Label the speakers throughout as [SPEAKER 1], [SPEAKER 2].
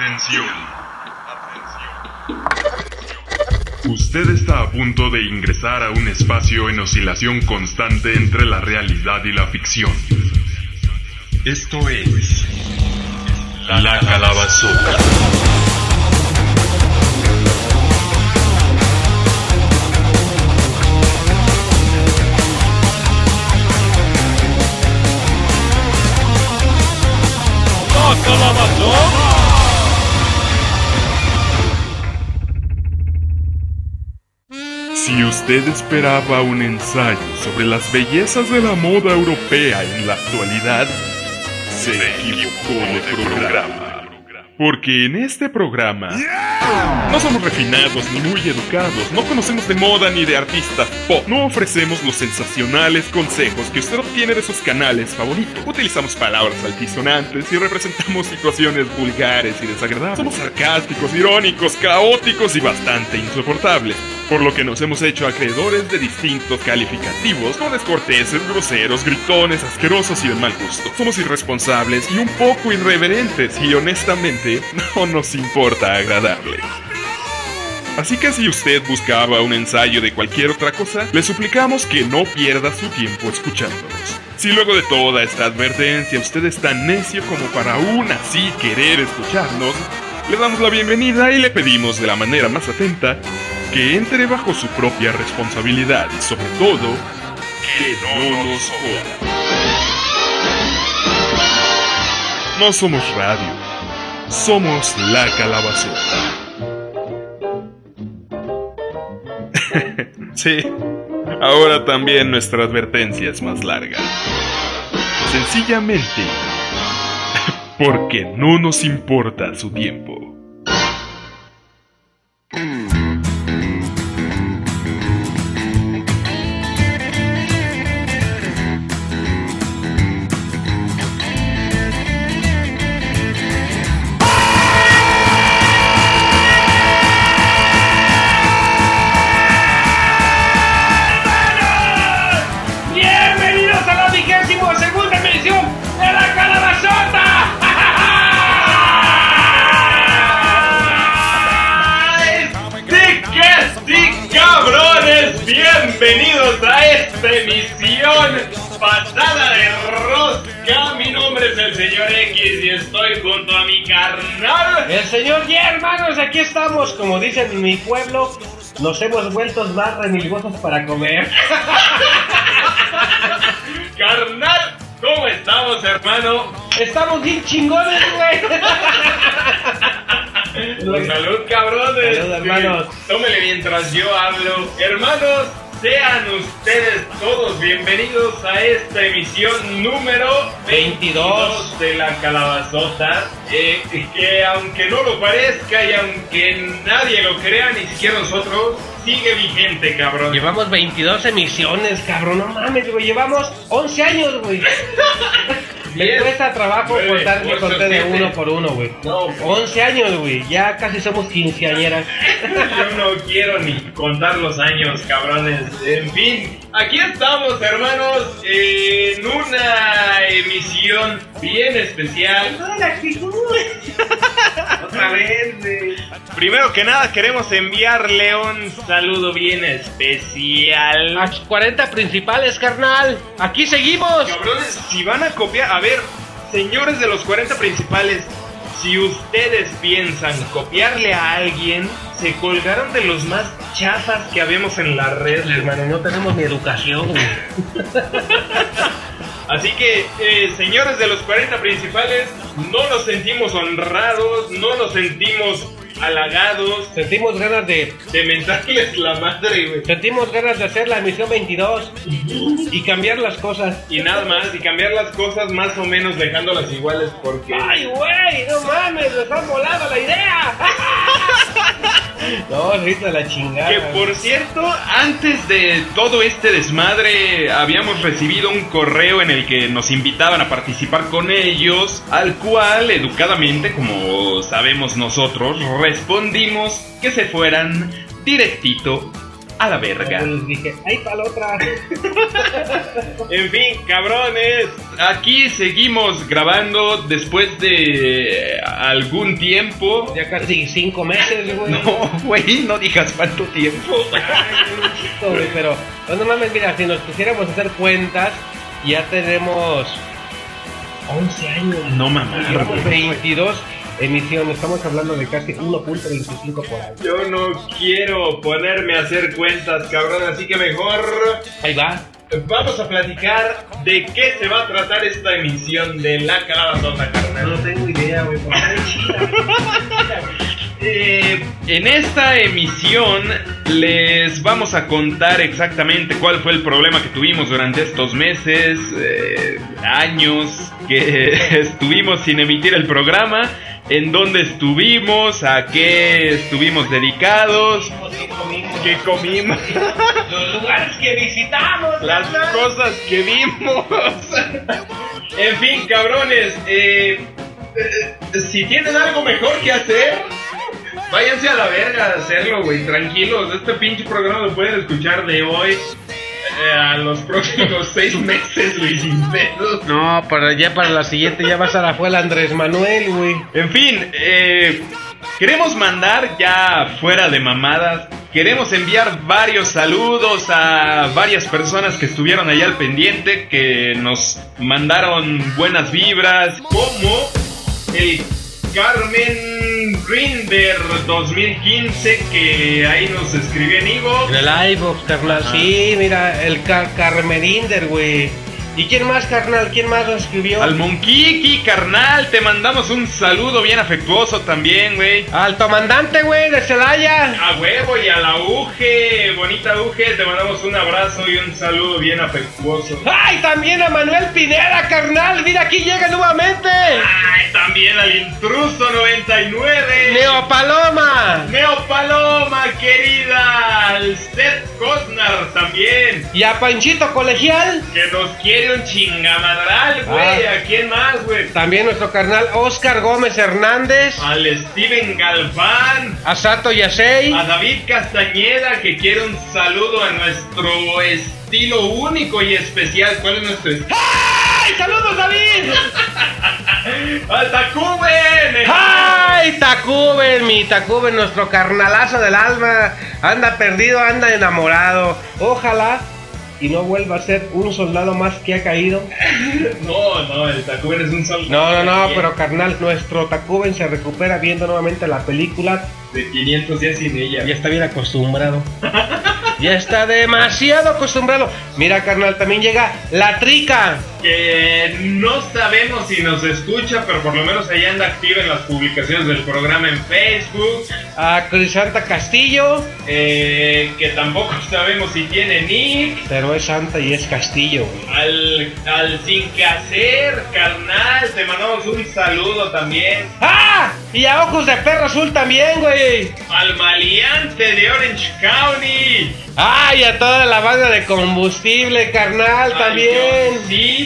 [SPEAKER 1] Atención. Usted está a punto de ingresar a un espacio en oscilación constante entre la realidad y la ficción. Esto es La Calabazota. Si usted esperaba un ensayo sobre las bellezas de la moda europea en la actualidad, se equivocó de programa. Porque en este programa no somos refinados ni muy educados, no conocemos de moda ni de artistas pop, no ofrecemos los sensacionales consejos que usted obtiene de sus canales favoritos. Utilizamos palabras altisonantes y representamos situaciones vulgares y desagradables. Somos sarcásticos, irónicos, caóticos y bastante insoportables. Por lo que nos hemos hecho acreedores de distintos calificativos como descorteses, groseros, gritones, asquerosos y de mal gusto. Somos irresponsables y un poco irreverentes y honestamente no nos importa agradarle. Así que si usted buscaba un ensayo de cualquier otra cosa, le suplicamos que no pierda su tiempo escuchándonos. Si luego de toda esta advertencia usted es tan necio como para aún así querer escucharnos, le damos la bienvenida y le pedimos de la manera más atenta que entre bajo su propia responsabilidad y sobre todo, que no nos joda. No somos radio, somos la calabazota. sí, ahora también nuestra advertencia es más larga. Sencillamente, porque no nos importa su tiempo.
[SPEAKER 2] En mi pueblo, nos hemos vuelto más remilgosos para comer.
[SPEAKER 3] Carnal, ¿cómo estamos, hermano?
[SPEAKER 2] Estamos bien chingones, güey.
[SPEAKER 3] Pues salud, cabrones.
[SPEAKER 2] Salud, hermanos.
[SPEAKER 3] Tómele mientras yo hablo. Hermanos, sean ustedes todos bienvenidos a esta emisión número 22 de la calabazota. eh, que aunque no lo parezca y aunque nadie lo crea, ni siquiera nosotros, sigue vigente, cabrón.
[SPEAKER 2] Llevamos 22 emisiones, cabrón, no mames, güey. Llevamos 11 años, güey. Me cuesta trabajo contar mi conté de uno por uno, güey.
[SPEAKER 3] No,
[SPEAKER 2] 11 años, güey. Ya casi somos quinceañeras.
[SPEAKER 3] Yo no quiero ni contar los años, cabrones. En fin, aquí estamos, hermanos, en una emisión bien especial. Otra vez, güey. Primero que nada, queremos enviarle un saludo bien especial.
[SPEAKER 2] A 40 principales, carnal. Aquí seguimos.
[SPEAKER 3] Cabrones, si van a copiar, a ver, señores de los 40 principales, si ustedes piensan copiarle a alguien, se colgaron de los más chafas que habemos en la red,
[SPEAKER 2] Hermano, no tenemos ni educación, güey.
[SPEAKER 3] Así que, eh, señores de los 40 principales, no nos sentimos honrados, no nos sentimos halagados
[SPEAKER 2] Sentimos ganas de.
[SPEAKER 3] de mentarles la madre, güey.
[SPEAKER 2] Sentimos ganas de hacer la emisión 22 y cambiar las cosas.
[SPEAKER 3] Y nada más, y cambiar las cosas más o menos dejándolas iguales porque...
[SPEAKER 2] ¡Ay, güey! ¡No mames! ¡Nos han volado la idea! no, ahorita la chingada.
[SPEAKER 3] Que por cierto, antes de todo este desmadre, habíamos recibido un correo en el que nos invitaban a participar con ellos, al cual, educadamente, como sabemos nosotros, respondimos que se fueran directito a la verga.
[SPEAKER 2] Les dije, ¡ay, para otra!
[SPEAKER 3] En fin, cabrones, aquí seguimos grabando después de algún tiempo.
[SPEAKER 2] Ya casi cinco meses, güey.
[SPEAKER 3] No, güey, no digas cuánto tiempo.
[SPEAKER 2] Ay, chico, güey, pero pues, no mames, mira, si nos pusiéramos a hacer cuentas, ya tenemos 11 años.
[SPEAKER 3] No
[SPEAKER 2] Llevamos
[SPEAKER 3] güey.
[SPEAKER 2] 22 emisiones, estamos hablando de casi 1.25 por año.
[SPEAKER 3] Yo no quiero ponerme a hacer cuentas, cabrón, así que mejor
[SPEAKER 2] Ahí va.
[SPEAKER 3] vamos a platicar de qué se va a tratar esta emisión de La Calabazota,
[SPEAKER 2] No
[SPEAKER 3] carnal.
[SPEAKER 2] tengo idea, güey.
[SPEAKER 3] Eh, en esta emisión les vamos a contar exactamente cuál fue el problema que tuvimos durante estos meses, eh, años que estuvimos sin emitir el programa, en dónde estuvimos, a qué estuvimos dedicados, qué comimos,
[SPEAKER 2] Los lugares que visitamos,
[SPEAKER 3] las cosas que vimos. en fin, cabrones, eh, eh, si tienen algo mejor que hacer, váyanse a la verga a hacerlo, güey, tranquilos. Este pinche programa lo pueden escuchar de hoy eh, a los próximos seis meses, güey, sin pedos.
[SPEAKER 2] No, para ya para la siguiente ya vas a la fuela Andrés Manuel, güey.
[SPEAKER 3] En fin, eh, queremos mandar ya fuera de mamadas. Queremos enviar varios saludos a varias personas que estuvieron allá al pendiente, que nos mandaron buenas vibras, como el Carmen Grinder 2015, que ahí nos escribió en Ivo.
[SPEAKER 2] En el iVoox, carnal.
[SPEAKER 3] Ajá.
[SPEAKER 2] Sí, mira, el Car Carmeninder, güey. ¿Y quién más, carnal? ¿Quién más lo escribió?
[SPEAKER 3] Al Monkiki, carnal, te mandamos un saludo bien afectuoso también, güey.
[SPEAKER 2] Al comandante, güey, de Celaya.
[SPEAKER 3] A huevo y a la Uge, bonita Uge, te mandamos un abrazo y un saludo bien afectuoso.
[SPEAKER 2] ¡Ay, también a Manuel Pineda, carnal! ¡Mira, aquí llega nuevamente!
[SPEAKER 3] Ay, también al intruso 99.
[SPEAKER 2] ¡Neo Paloma!
[SPEAKER 3] Neo Paloma, querida. Al Seth Cosnar también.
[SPEAKER 2] Y a Panchito Colegial.
[SPEAKER 3] Que nos quiere un chingamadral, güey.
[SPEAKER 2] Ah.
[SPEAKER 3] ¿A quién más, güey?
[SPEAKER 2] También nuestro carnal Oscar Gómez Hernández.
[SPEAKER 3] Al Steven Galván.
[SPEAKER 2] A Sato Yasei.
[SPEAKER 3] A David Castañeda que quiere un saludo a nuestro estilo único y especial. ¿Cuál es nuestro estilo?
[SPEAKER 2] ¡Ay, saludos, David!
[SPEAKER 3] ¡Al Tacuben!
[SPEAKER 2] ¡Ay, Tacuben! Mi Tacuben, nuestro carnalazo del alma. Anda perdido, anda enamorado. Ojalá y no vuelva a ser un soldado más que ha caído.
[SPEAKER 3] No, no, el Tacuben es un soldado.
[SPEAKER 2] No, no, no, pero carnal, nuestro Tacuben se recupera viendo nuevamente la película.
[SPEAKER 3] De 500 días sin ella.
[SPEAKER 2] Ya está bien acostumbrado. Ya está demasiado acostumbrado. Mira, carnal, también llega la trica.
[SPEAKER 3] Que no sabemos si nos escucha, pero por lo menos ahí anda activa en las publicaciones del programa en Facebook.
[SPEAKER 2] A Crisanta Castillo.
[SPEAKER 3] eh, que tampoco sabemos si tiene nick.
[SPEAKER 2] Pero es Santa y es Castillo.
[SPEAKER 3] Al, al sin que hacer, carnal, te mandamos un saludo también.
[SPEAKER 2] ¡Ah! Y a Ojos de Perro Azul también, güey.
[SPEAKER 3] Al maleante de Orange County.
[SPEAKER 2] ¡Ay! A toda la banda de combustible, carnal, también.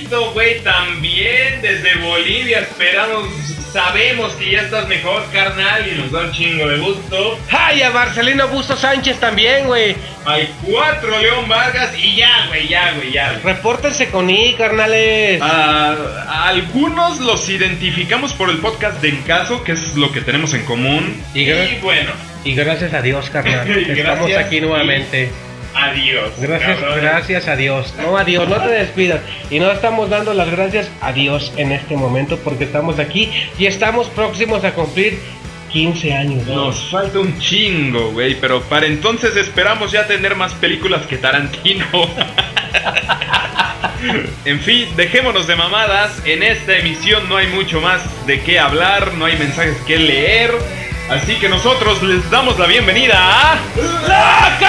[SPEAKER 3] Johncito, güey, también desde Bolivia esperamos, sabemos que ya estás mejor, carnal, y nos da un chingo de gusto.
[SPEAKER 2] ¡Ay! A Marcelino Busto Sánchez también, güey.
[SPEAKER 3] Al 4 León Vargas y ya, güey, ya, güey, ya. güey.
[SPEAKER 2] Repórtense con I, carnales.
[SPEAKER 3] Ah, a algunos los identificamos por el podcast de Encaso, que es lo que tenemos en común.
[SPEAKER 2] Y
[SPEAKER 3] Y, bueno,
[SPEAKER 2] Y gracias a Dios, carnal.
[SPEAKER 3] Y
[SPEAKER 2] Estamos
[SPEAKER 3] gracias
[SPEAKER 2] aquí nuevamente.
[SPEAKER 3] Adiós.
[SPEAKER 2] Gracias,
[SPEAKER 3] cabrones.
[SPEAKER 2] gracias a Dios. No a Dios, no te despidas. Y no estamos dando las gracias a Dios en este momento porque estamos aquí y estamos próximos a cumplir 15 años. ¿no?
[SPEAKER 3] Nos falta un chingo, güey, pero para entonces esperamos ya tener más películas que Tarantino. en fin, dejémonos de mamadas. En esta emisión no hay mucho más de qué hablar, no hay mensajes que leer. Así que nosotros les damos la bienvenida a La ¡Qué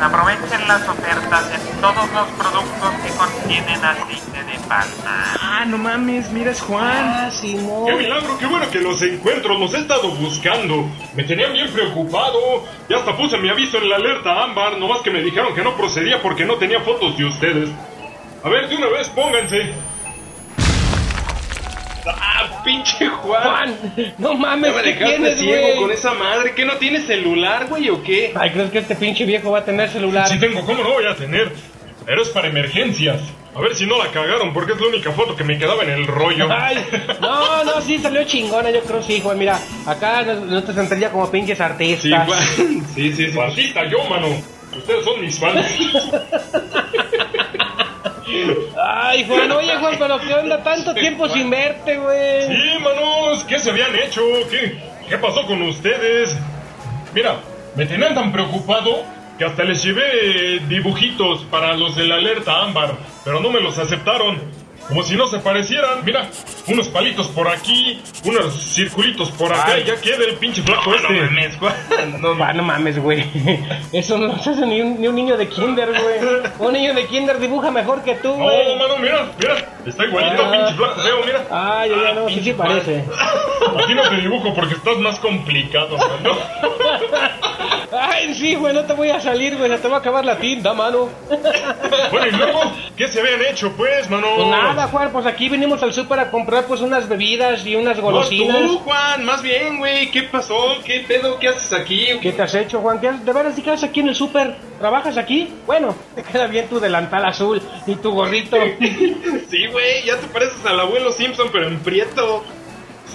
[SPEAKER 4] aprovechen las ofertas de todos los productos que contienen aceite de palma.
[SPEAKER 3] Ah, no mames, mira es Juan.
[SPEAKER 2] Ah.
[SPEAKER 5] ¡Qué milagro! ¡Qué bueno que los encuentro! Los he estado buscando. Me tenían bien preocupado. Ya hasta puse mi aviso en la alerta ámbar. Nomás que me dijeron que no procedía porque no tenía fotos de ustedes. A ver, de una vez, pónganse.
[SPEAKER 3] Pinche Juan.
[SPEAKER 2] Juan, no mames, ¿qué
[SPEAKER 3] dejaste
[SPEAKER 2] tienes,
[SPEAKER 3] ciego
[SPEAKER 2] güey?
[SPEAKER 3] con esa madre. ¿Qué no tienes celular, güey, o qué?
[SPEAKER 2] Ay, ¿crees que este pinche viejo va a tener celular?
[SPEAKER 5] Sí tengo, ¿cómo no voy a tener? Pero es para emergencias. A ver si no la cagaron porque es la única foto que me quedaba en el rollo.
[SPEAKER 2] Ay, no, no, sí salió chingona, yo creo sí, Juan. Mira, acá no, no te sentiría como pinches artistas.
[SPEAKER 3] Sí, Juan. Sí, sí, sí.
[SPEAKER 5] Artista yo, mano. Ustedes son mis fans.
[SPEAKER 2] Ay, Juan, oye, Juan, pero ¿qué onda? Tanto tiempo sin verte, güey.
[SPEAKER 5] Sí, manos, ¿qué se habían hecho? ¿Qué, ¿Qué pasó con ustedes? Mira, me tenían tan preocupado que hasta les llevé dibujitos para los de la alerta ámbar, pero no me los aceptaron. Como si no se parecieran. Mira, unos palitos por aquí, unos circulitos por acá,
[SPEAKER 3] Ay.
[SPEAKER 5] y ya queda el pinche flaco
[SPEAKER 3] No
[SPEAKER 5] este.
[SPEAKER 3] mames, Juan. No,
[SPEAKER 2] Ah, no mames, güey. Eso no lo hace ni un, ni un niño de kinder, güey. Un niño de kinder dibuja mejor que tú,
[SPEAKER 5] No,
[SPEAKER 2] güey.
[SPEAKER 5] mano, mira, mira, está igualito,
[SPEAKER 2] Ah.
[SPEAKER 5] pinche flaco feo, mira.
[SPEAKER 2] Ay, ya, ya, no, sí, sí parece.
[SPEAKER 5] A ti no te dibujo porque estás más complicado, mano.
[SPEAKER 2] Ay, sí, güey, no te voy a salir, güey. Se te va a acabar la tinta, mano.
[SPEAKER 5] Bueno, y luego, ¿qué se habían hecho, pues, mano?
[SPEAKER 2] Pues nada, Juan, pues aquí venimos al súper a comprar pues unas bebidas y unas
[SPEAKER 3] No,
[SPEAKER 2] golosinas.
[SPEAKER 3] tú, Juan, más bien, güey. ¿Qué pasó? ¿Qué pedo? ¿Qué haces aquí?
[SPEAKER 2] ¿Qué te has hecho, Juan? ¿Qué has- ¿De veras qué haces aquí en el súper? ¿Trabajas aquí? Bueno, te queda bien tu delantal azul y tu gorrito.
[SPEAKER 3] Sí, güey, ya te pareces al abuelo Simpson, pero en prieto.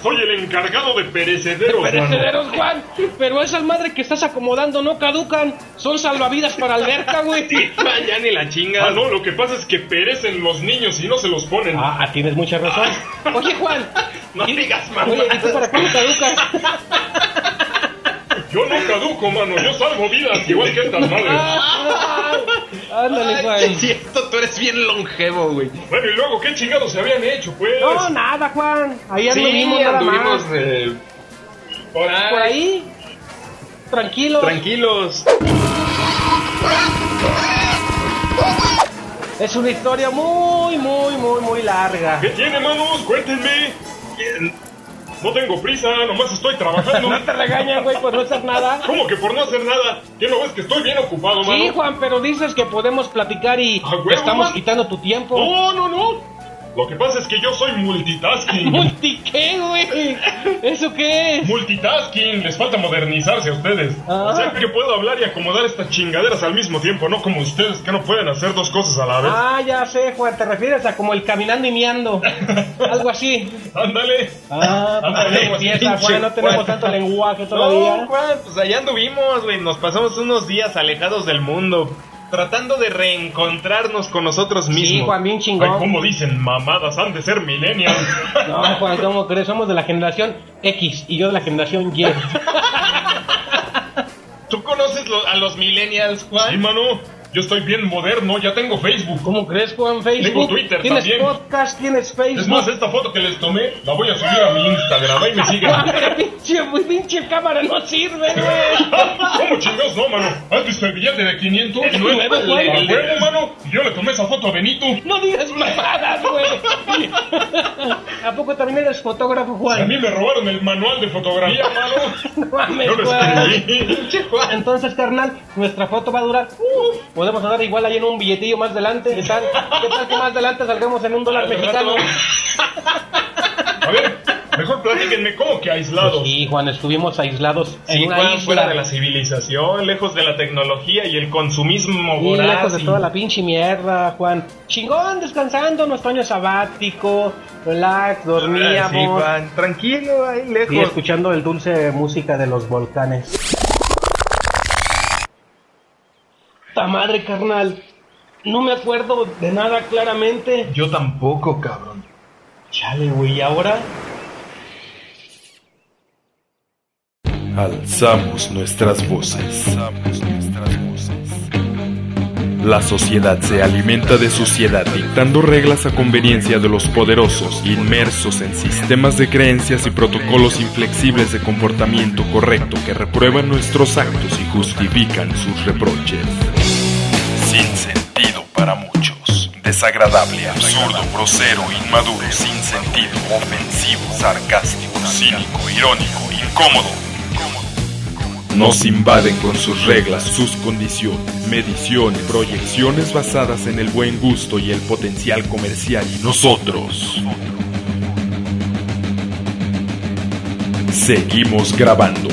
[SPEAKER 5] Soy el encargado de perecederos, mano.
[SPEAKER 2] Perecederos, Juan. Pero esas madres que estás acomodando no caducan. Son salvavidas para alberca, güey.
[SPEAKER 3] Sí, ya ni la chinga.
[SPEAKER 5] Ah, no, lo que pasa es que perecen los niños y no se los ponen.
[SPEAKER 2] Ah, tienes mucha razón. Oye, Juan.
[SPEAKER 3] No
[SPEAKER 2] ¿y-
[SPEAKER 3] digas
[SPEAKER 2] Oye, ¿y tú para cuándo caducas?
[SPEAKER 5] Yo no caduco, mano, yo salvo vidas, igual que estas madres.
[SPEAKER 2] Ándale, Juan.
[SPEAKER 3] es cierto, tú eres bien longevo, güey.
[SPEAKER 5] Bueno, y luego, ¿qué chingados se habían hecho, pues?
[SPEAKER 2] No, nada, Juan. Ahí
[SPEAKER 3] Sí,
[SPEAKER 2] anduvimos nada
[SPEAKER 3] anduvimos
[SPEAKER 2] más.
[SPEAKER 3] eh, por ahí.
[SPEAKER 2] Por ahí. Tranquilo.
[SPEAKER 3] Tranquilos.
[SPEAKER 2] Es una historia muy, muy, muy, muy larga.
[SPEAKER 5] ¿Qué tiene, manos? Cuéntenme. No tengo prisa, nomás estoy trabajando.
[SPEAKER 2] No te regañan, güey, por no hacer nada.
[SPEAKER 5] ¿Cómo que por no hacer nada? ¿Qué no ves que estoy bien ocupado, mano?
[SPEAKER 2] Sí, Juan, pero dices que podemos platicar y
[SPEAKER 5] Ah,
[SPEAKER 2] te estamos quitando tu tiempo.
[SPEAKER 5] No, no, no. Lo que pasa es que yo soy multitasking.
[SPEAKER 2] ¿Multi qué, güey? ¿Eso qué es?
[SPEAKER 5] Multitasking, les falta modernizarse a ustedes.
[SPEAKER 2] Ah.
[SPEAKER 5] O sea que puedo hablar y acomodar estas chingaderas al mismo tiempo, no como ustedes que no pueden hacer dos cosas a la vez.
[SPEAKER 2] Ah, ya sé, Juan, te refieres a como el caminando y miando. Algo así.
[SPEAKER 5] Ándale.
[SPEAKER 2] Ah, pues
[SPEAKER 5] Ándale,
[SPEAKER 2] empieza, Juan, no tenemos
[SPEAKER 3] Juan.
[SPEAKER 2] tanto lenguaje todavía.
[SPEAKER 3] No, Juan, pues allá anduvimos, güey. Nos pasamos unos días alejados del mundo. Tratando de reencontrarnos con nosotros mismos.
[SPEAKER 2] Sí, Juan, bien
[SPEAKER 5] Ay,
[SPEAKER 2] chingón.
[SPEAKER 5] como dicen mamadas, han de ser millennials.
[SPEAKER 2] No, Juan, ¿cómo crees? Somos de la generación X y yo de la generación Y.
[SPEAKER 3] ¿Tú conoces lo- a los millennials, Juan?
[SPEAKER 5] Sí, mano. Yo estoy bien moderno, ya tengo Facebook.
[SPEAKER 2] ¿Cómo crees, Juan? Facebook.
[SPEAKER 5] Tengo Twitter
[SPEAKER 2] ¿Tienes
[SPEAKER 5] también.
[SPEAKER 2] podcast? ¿Tienes Facebook?
[SPEAKER 5] Es más, esta foto que les tomé la voy a subir a mi Instagram. Ahí me siguen.
[SPEAKER 2] Pero pinche, pinche cámara no sirve, güey.
[SPEAKER 5] ¿Cómo chingados no, mano? ¿Has visto el billete de 500?
[SPEAKER 2] El nuevo,
[SPEAKER 5] ¿A
[SPEAKER 2] güey.
[SPEAKER 5] huevo, mano? Yo le tomé esa foto a Benito.
[SPEAKER 2] No digas mamadas, güey. ¿A poco también eres fotógrafo,
[SPEAKER 5] A
[SPEAKER 2] Juan?
[SPEAKER 5] mí me robaron el manual de fotografía, mano.
[SPEAKER 2] No mames,
[SPEAKER 5] Yo lo escribí.
[SPEAKER 2] Entonces, carnal, nuestra foto va a durar. uh, podemos andar igual ahí en un billetillo más adelante. ¿Qué tal? ¿Qué tal que más adelante salgamos en un dólar mexicano?
[SPEAKER 5] A ver, mejor platíquenme cómo que aislados.
[SPEAKER 2] Sí, Juan, estuvimos aislados en
[SPEAKER 3] Sí,
[SPEAKER 2] una
[SPEAKER 3] Juan,
[SPEAKER 2] isla.
[SPEAKER 3] fuera de la civilización, lejos de la tecnología y el consumismo voraz.
[SPEAKER 2] lejos de toda la pinche mierda, Juan. Chingón, descansando, nuestro año sabático, relax, dormíamos.
[SPEAKER 3] Sí, Juan, tranquilo, ahí lejos.
[SPEAKER 2] Y escuchando el dulce música de los volcanes. ¡Ta madre, carnal! No me acuerdo de nada claramente.
[SPEAKER 3] Yo tampoco, cabrón.
[SPEAKER 2] Chale, güey, ¿y ahora?
[SPEAKER 1] Alzamos nuestras voces. La sociedad se alimenta de suciedad dictando reglas a conveniencia de los poderosos, inmersos en sistemas de creencias y protocolos inflexibles de comportamiento correcto que reprueban nuestros actos y justifican sus reproches. Sin sentido para muchos. Desagradable, absurdo, grosero, inmaduro, sin sentido, ofensivo, sarcástico, cínico, irónico, incómodo. Nos invaden con sus reglas, sus condiciones, mediciones, proyecciones basadas en el buen gusto y el potencial comercial y nosotros. Seguimos grabando.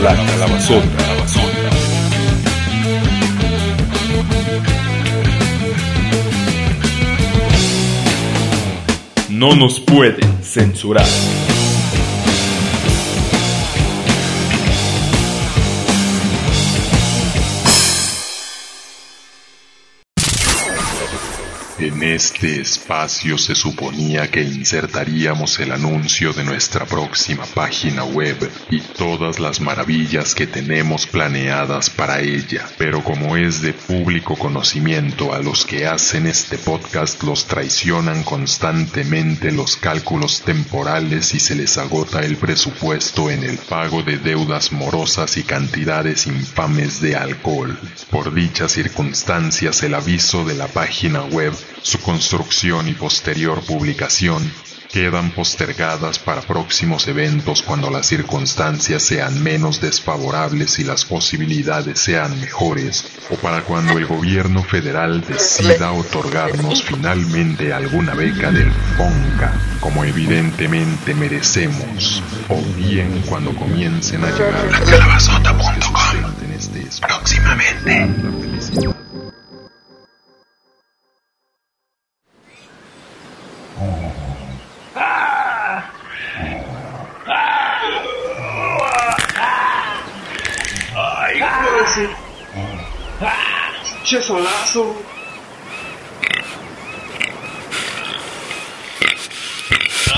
[SPEAKER 1] La, la calabazota. No nos pueden censurar.
[SPEAKER 6] En este espacio se suponía que insertaríamos el anuncio de nuestra próxima página web y todas las maravillas que tenemos planeadas para ella, pero como es de público conocimiento a los que hacen este podcast los traicionan constantemente los cálculos temporales y se les agota el presupuesto en el pago de deudas morosas y cantidades infames de alcohol. Por dichas circunstancias el aviso de la página web su construcción y posterior publicación quedan postergadas para próximos eventos cuando las circunstancias sean menos desfavorables y las posibilidades sean mejores, o para cuando el gobierno federal decida otorgarnos finalmente alguna beca del FONCA, como evidentemente merecemos, o bien cuando comiencen a llegar a calabazota.com próximamente.
[SPEAKER 3] ¡Che solazo!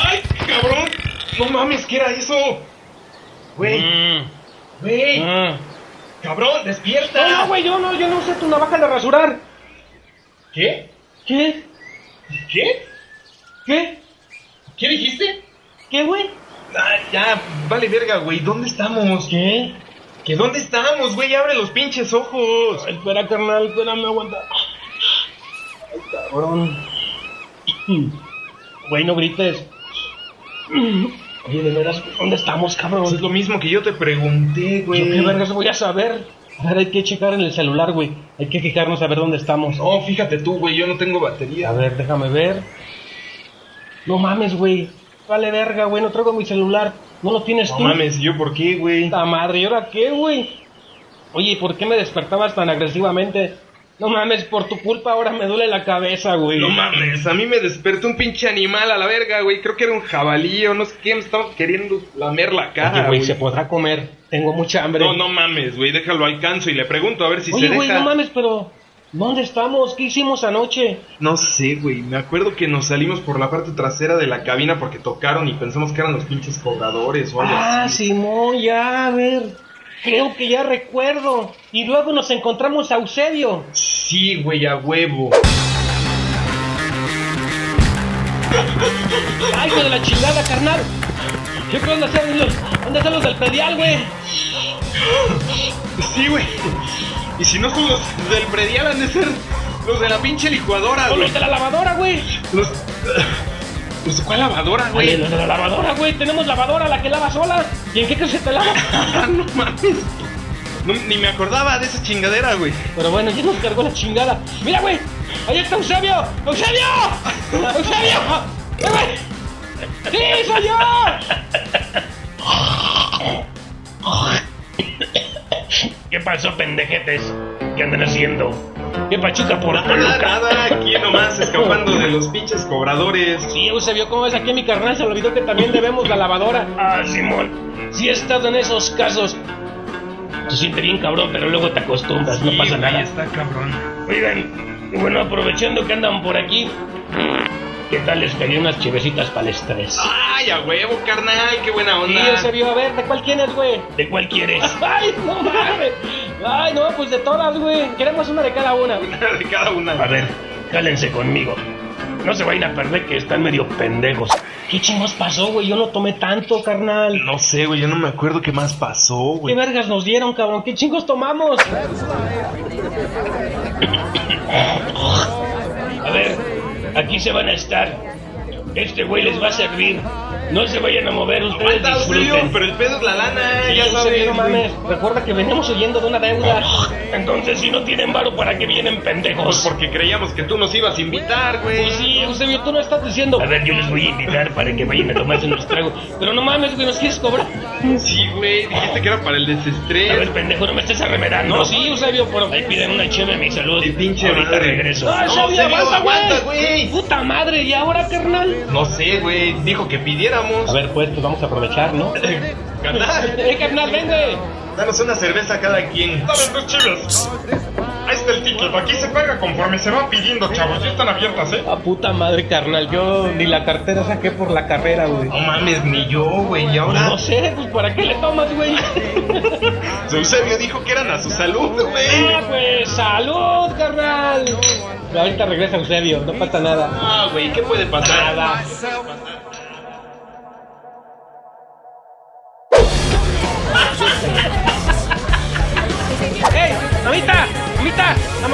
[SPEAKER 3] ¡Ay, cabrón! ¡No mames, qué era eso! Güey, güey, cabrón, despierta.
[SPEAKER 2] No, no, güey, yo no, yo no usé tu navaja de rasurar.
[SPEAKER 3] ¿Qué?
[SPEAKER 2] ¿Qué?
[SPEAKER 3] ¿Qué?
[SPEAKER 2] ¿Qué?
[SPEAKER 3] ¿Qué dijiste?
[SPEAKER 2] ¿Qué, güey?
[SPEAKER 3] Ah, ya, vale verga, güey, ¿dónde estamos?
[SPEAKER 2] ¿Qué?
[SPEAKER 3] ¿Que dónde estamos, güey? Abre los pinches ojos.
[SPEAKER 2] Ay, espera, carnal, espérame, aguanta. Ay, cabrón. Güey, no grites. Oye, de veras, ¿dónde estamos, cabrón?
[SPEAKER 3] Es lo mismo que yo te pregunté,
[SPEAKER 2] Yo
[SPEAKER 3] güey.
[SPEAKER 2] qué vergas voy a saber. A ver, hay que checar en el celular, güey. Hay que fijarnos a ver dónde estamos.
[SPEAKER 3] No, fíjate tú, güey, yo no tengo batería.
[SPEAKER 2] A ver, déjame ver. No mames, güey. Vale verga, güey. No traigo mi celular. ¿No lo tienes
[SPEAKER 3] No
[SPEAKER 2] tú?
[SPEAKER 3] mames, ¿yo por qué, güey?
[SPEAKER 2] ¡Ta madre! ¿Y ahora qué, güey? Oye, ¿y por qué me despertabas tan agresivamente? No mames, por tu culpa ahora me duele la cabeza, güey.
[SPEAKER 3] No mames, a mí me despertó un pinche animal a la verga, güey. Creo que era un jabalí o no sé qué, me estaba queriendo lamer la cara,
[SPEAKER 2] Oye, güey,
[SPEAKER 3] güey.
[SPEAKER 2] se podrá comer. Tengo mucha hambre.
[SPEAKER 3] No, no mames, güey, déjalo alcanzo y le pregunto a ver si
[SPEAKER 2] Oye,
[SPEAKER 3] se
[SPEAKER 2] güey,
[SPEAKER 3] deja.
[SPEAKER 2] no mames, pero... ¿Dónde estamos? ¿Qué hicimos anoche?
[SPEAKER 3] No sé, güey, me acuerdo que nos salimos por la parte trasera de la cabina porque tocaron y pensamos que eran los pinches cobradores o algo
[SPEAKER 2] Ah,
[SPEAKER 3] así.
[SPEAKER 2] Simón, ya, a ver. Creo que ya recuerdo. Y luego nos encontramos a Eusebio.
[SPEAKER 3] Sí, güey, a huevo.
[SPEAKER 2] ¡Ay, hijo de la chingada, carnal! ¿Qué los, dónde están los del pedial, güey?
[SPEAKER 3] Sí, güey. Y si no son los del predial, han de ser los de la pinche licuadora,
[SPEAKER 2] O
[SPEAKER 3] güey.
[SPEAKER 2] los de la lavadora, güey.
[SPEAKER 3] Los... ¿Los de cuál lavadora, güey?
[SPEAKER 2] los de la lavadora, güey. Tenemos lavadora, la que lava sola. ¿Y en qué que te lava?
[SPEAKER 3] No mames. No, ni me acordaba de esa chingadera, güey.
[SPEAKER 2] Pero bueno, ya nos cargó la chingada. ¡Mira, güey! ¡Ahí está Eusebio! ¡Eusebio! ¡Eusebio! ¡Eh, güey! ¡Sí, soy yo! ¿Qué pasó, pendejetes? ¿Qué andan haciendo? ¿Qué pachuca por
[SPEAKER 3] Nada, nada, aquí nomás escapando de los pinches cobradores.
[SPEAKER 2] Sí, Eusebio, ¿cómo ves aquí mi carnal? Se olvidó que también debemos la lavadora. Ah, Simón. Sí he estado en esos casos. Se siente bien cabrón, pero luego te acostumbras, no pasa nada.
[SPEAKER 3] está cabrón.
[SPEAKER 2] Oigan, bueno, aprovechando que andan por aquí, ¿Qué tal les pedí unas chivecitas para el estrés?
[SPEAKER 3] Ay, a huevo, carnal, qué buena onda.
[SPEAKER 2] se vio, a ver, ¿de cuál quieres, güey?
[SPEAKER 3] ¿De cuál quieres?
[SPEAKER 2] Ay, no mames. Ay, no, pues de todas, güey. Queremos una de cada una.
[SPEAKER 3] de cada una.
[SPEAKER 2] A ver, cálense conmigo. No se vayan a perder que están medio pendejos. ¿Qué chingos pasó, güey? Yo no tomé tanto, carnal.
[SPEAKER 3] No sé, güey, yo no me acuerdo qué más pasó,
[SPEAKER 2] ¿Qué
[SPEAKER 3] güey.
[SPEAKER 2] vergas nos dieron, cabrón? ¿Qué chingos tomamos? A ver, aquí se van a estar. Este güey les va a servir. No se vayan a mover, ustedes
[SPEAKER 3] Aguanta,
[SPEAKER 2] disfruten.
[SPEAKER 3] pero el pedo es la lana,
[SPEAKER 2] Sí,
[SPEAKER 3] ya sabes.
[SPEAKER 2] no mames. Recuerda que venimos huyendo de una deuda. Entonces, si no tienen varo, ¿para qué vienen
[SPEAKER 3] Pues
[SPEAKER 2] pendejos?
[SPEAKER 3] porque creíamos que tú nos ibas a invitar, güey.
[SPEAKER 2] Pues sí, Eusebio, tú no estás diciendo. A ver, yo les voy a invitar para que vayan a tomarse unos tragos. Pero no mames, güey, ¿nos quieres cobrar?
[SPEAKER 3] Sí, güey, dijiste que era para el desestrés.
[SPEAKER 2] A ver, pendejo, no me estés arremedando. No, sí, Eusebio, pero ahí piden una cheve a mi salud.
[SPEAKER 3] El pinche
[SPEAKER 2] Ahorita
[SPEAKER 3] madre.
[SPEAKER 2] regreso.
[SPEAKER 3] No,
[SPEAKER 2] Eusebio,
[SPEAKER 3] Eusebio,
[SPEAKER 2] aguanta,
[SPEAKER 3] aguanta,
[SPEAKER 2] güey.
[SPEAKER 3] güey.
[SPEAKER 2] Puta madre, ¿y ahora, carnal?
[SPEAKER 3] No sé, güey, dijo que pidiéramos.
[SPEAKER 2] A ver, pues, pues vamos a aprovechar, ¿no?
[SPEAKER 3] Carnal,
[SPEAKER 2] ¡Eh, carnal, vende!
[SPEAKER 3] danos una cerveza a cada quien.
[SPEAKER 5] Dame dos chiles. Ahí está el ticket. Aquí se paga conforme se va pidiendo, chavos. Ya están abiertas, ¿eh?
[SPEAKER 2] A puta madre, carnal. Yo ni la cartera saqué por la carrera, güey.
[SPEAKER 3] No mames, ni yo, güey, y ahora.
[SPEAKER 2] No sé, pues ¿para qué le tomas, güey?
[SPEAKER 3] Eusebio dijo que eran a su salud, güey.
[SPEAKER 2] Ah, pues, salud, carnal. Ahorita regresa Eusebio, no pasa nada.
[SPEAKER 3] Ah, güey, ¿qué puede pasar?
[SPEAKER 2] Nada. ¡Ey!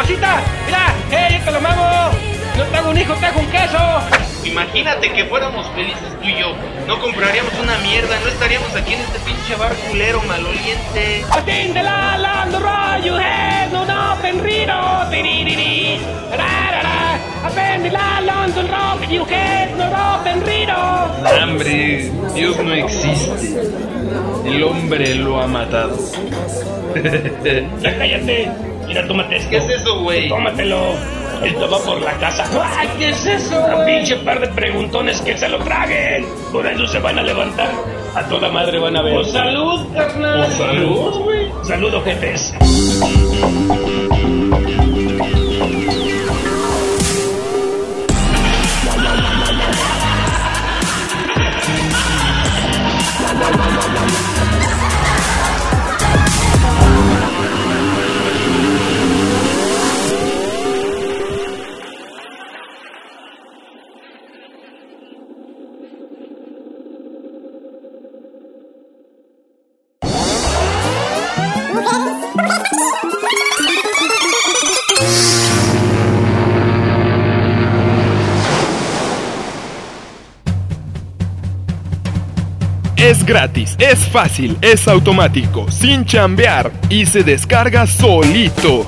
[SPEAKER 2] ¡Mamacita! ¡Mira! ¡Ey, yo te lo mamo! ¡No te hago un hijo, te hago un queso!
[SPEAKER 3] Imagínate que fuéramos felices tú y yo. No compraríamos una mierda, no estaríamos aquí en este pinche bar culero maloliente.
[SPEAKER 2] Attende la land have no rarara Attende la London rock you have no open riro
[SPEAKER 3] Hambre, Dios no existe. El hombre lo ha matado.
[SPEAKER 2] Ya cállate Mira, tómate esto
[SPEAKER 3] ¿Qué es eso, güey?
[SPEAKER 2] Tómatelo Esto va por la casa ¡Ay, qué es eso! Un pinche par de preguntones que se lo traguen Por eso se van a levantar A toda madre van a ver ¡Oh, salud, carnal!
[SPEAKER 3] ¡Oh, salud,
[SPEAKER 2] güey! ¡Salud, ojetes!
[SPEAKER 1] Gratis, es fácil, es automático, sin chambear y se descarga solito.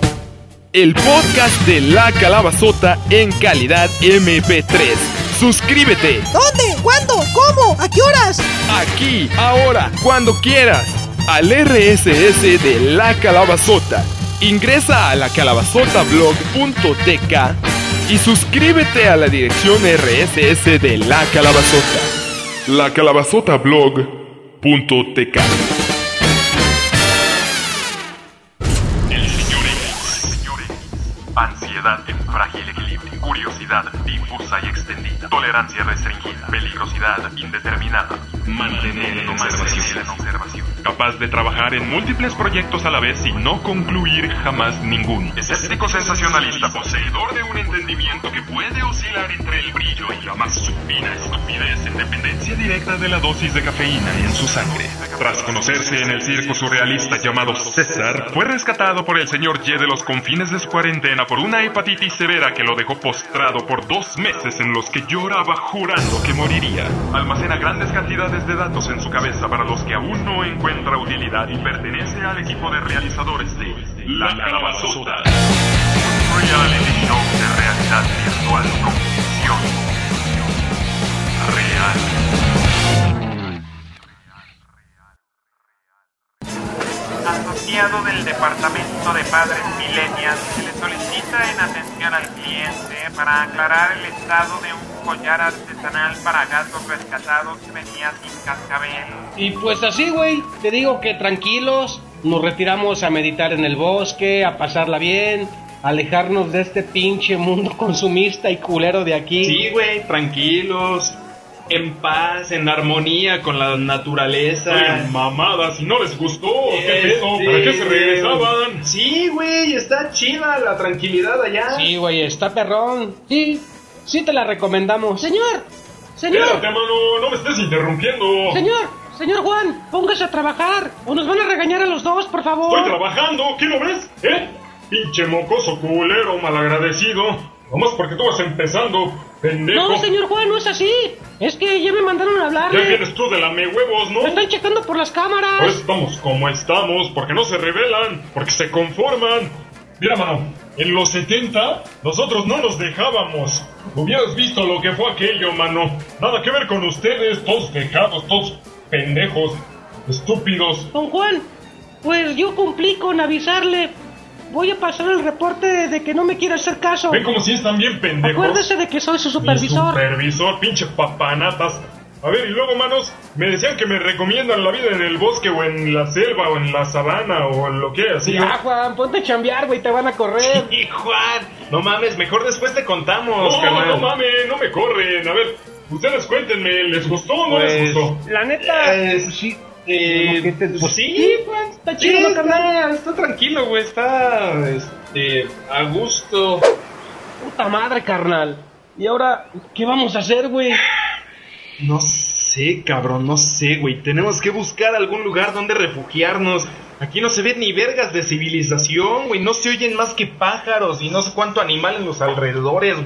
[SPEAKER 1] El podcast de La Calabazota en calidad MP3. Suscríbete
[SPEAKER 7] ¿Dónde? ¿Cuándo? ¿Cómo? ¿A qué horas?
[SPEAKER 1] aquí, ahora, cuando quieras, al RSS de La Calabazota. Ingresa a lacalabazotablog.tk y suscríbete a la dirección RSS de La Calabazota. lacalabazotablog.tk
[SPEAKER 8] El señor X. Ansiedad en frágil equilibrio. Curiosidad difusa y extendida. Tolerancia restringida. Peligrosidad indeterminada. Mantener en observación. en observación.
[SPEAKER 1] Capaz de trabajar en múltiples proyectos a la vez y no concluir jamás ninguno.
[SPEAKER 8] Escéptico sensacionalista, poseedor de un entendimiento que puede oscilar entre el brillo y la más supina estupidez en dependencia
[SPEAKER 1] directa de la dosis de cafeína en su sangre. Tras conocerse en el circo surrealista llamado César, fue rescatado por el señor Y de los confines de su cuarentena por una hepatitis severa que lo dejó postrado por dos meses en los que lloraba jurando que moriría. Almacena grandes cantidades de datos en su cabeza para los que aún no encuentra y pertenece al equipo de realizadores de La Calabazota.
[SPEAKER 8] Reality show de realidad virtual con ficción real.
[SPEAKER 4] Del Departamento de Padres Millennials se le solicita en atención al cliente para aclarar el estado de un collar artesanal para gatos rescatados que venía sin cascabel.
[SPEAKER 2] Y pues así, güey, te digo que tranquilos, nos retiramos a meditar en el bosque, a pasarla bien. alejarnos de este pinche mundo consumista y culero de aquí.
[SPEAKER 3] Sí, güey, tranquilos. En paz, en armonía con la naturaleza.
[SPEAKER 5] Oye, mamadas, si no les gustó, ¿qué
[SPEAKER 3] Este,
[SPEAKER 5] pedo? ¿Para qué se regresaban?
[SPEAKER 3] Sí, güey, está chida la tranquilidad allá.
[SPEAKER 2] Sí, güey, está perrón. Sí, sí te la recomendamos.
[SPEAKER 7] Señor, señor,
[SPEAKER 5] Espérate, mano, no me estés interrumpiendo.
[SPEAKER 7] señor, señor Juan, póngase a trabajar o nos van a regañar a los dos, por favor.
[SPEAKER 5] Estoy trabajando, ¿qué no ves? ¿Eh? Pinche mocoso culero, malagradecido. Nomás porque tú vas empezando, pendejo.
[SPEAKER 7] No, señor Juan, no es así. Es que ya me mandaron a
[SPEAKER 5] Ya
[SPEAKER 7] hablarle.
[SPEAKER 5] vienes tú de lame huevos, ¿no?
[SPEAKER 7] Me están checando por las cámaras.
[SPEAKER 5] Pues estamos como estamos, porque no se rebelan, porque se conforman. Mira, mano, en los 70 nosotros no nos dejábamos. Hubieras visto lo que fue aquello, mano. Nada que ver con ustedes, todos dejados, todos pendejos, estúpidos.
[SPEAKER 7] Don Juan, pues yo cumplí con avisarle. Voy a pasar el reporte de que no me quiere hacer caso.
[SPEAKER 5] Ven como si están bien pendejos.
[SPEAKER 7] Acuérdese de que soy su
[SPEAKER 5] Mi
[SPEAKER 7] supervisor.
[SPEAKER 5] supervisor, pinche papanatas. A ver, y luego, manos, me decían que me recomiendan la vida en el bosque o en la selva o en la sabana o en lo que así.
[SPEAKER 2] Ya, Juan, ponte a chambear, güey, te van a correr.
[SPEAKER 3] Y Juan, no mames, mejor después te contamos,
[SPEAKER 5] No,
[SPEAKER 3] carnal.
[SPEAKER 5] no mames, no me corren. A ver, ustedes cuéntenme, ¿les gustó o no les
[SPEAKER 3] Pues,
[SPEAKER 5] gustó?
[SPEAKER 2] La neta,
[SPEAKER 3] Eh,
[SPEAKER 2] sí.
[SPEAKER 3] Eh,
[SPEAKER 2] ¿Qué te-
[SPEAKER 3] pues sí, Juan,
[SPEAKER 2] está chido,
[SPEAKER 3] está, está tranquilo, güey, está este, a gusto.
[SPEAKER 2] Puta madre, carnal. Y ahora, ¿qué vamos a hacer, güey?
[SPEAKER 3] No sé, cabrón, no sé, güey. Tenemos que buscar algún lugar donde refugiarnos. Aquí no se ve ni vergas de civilización, güey. No se oyen más que pájaros y no sé cuánto animal en los alrededores.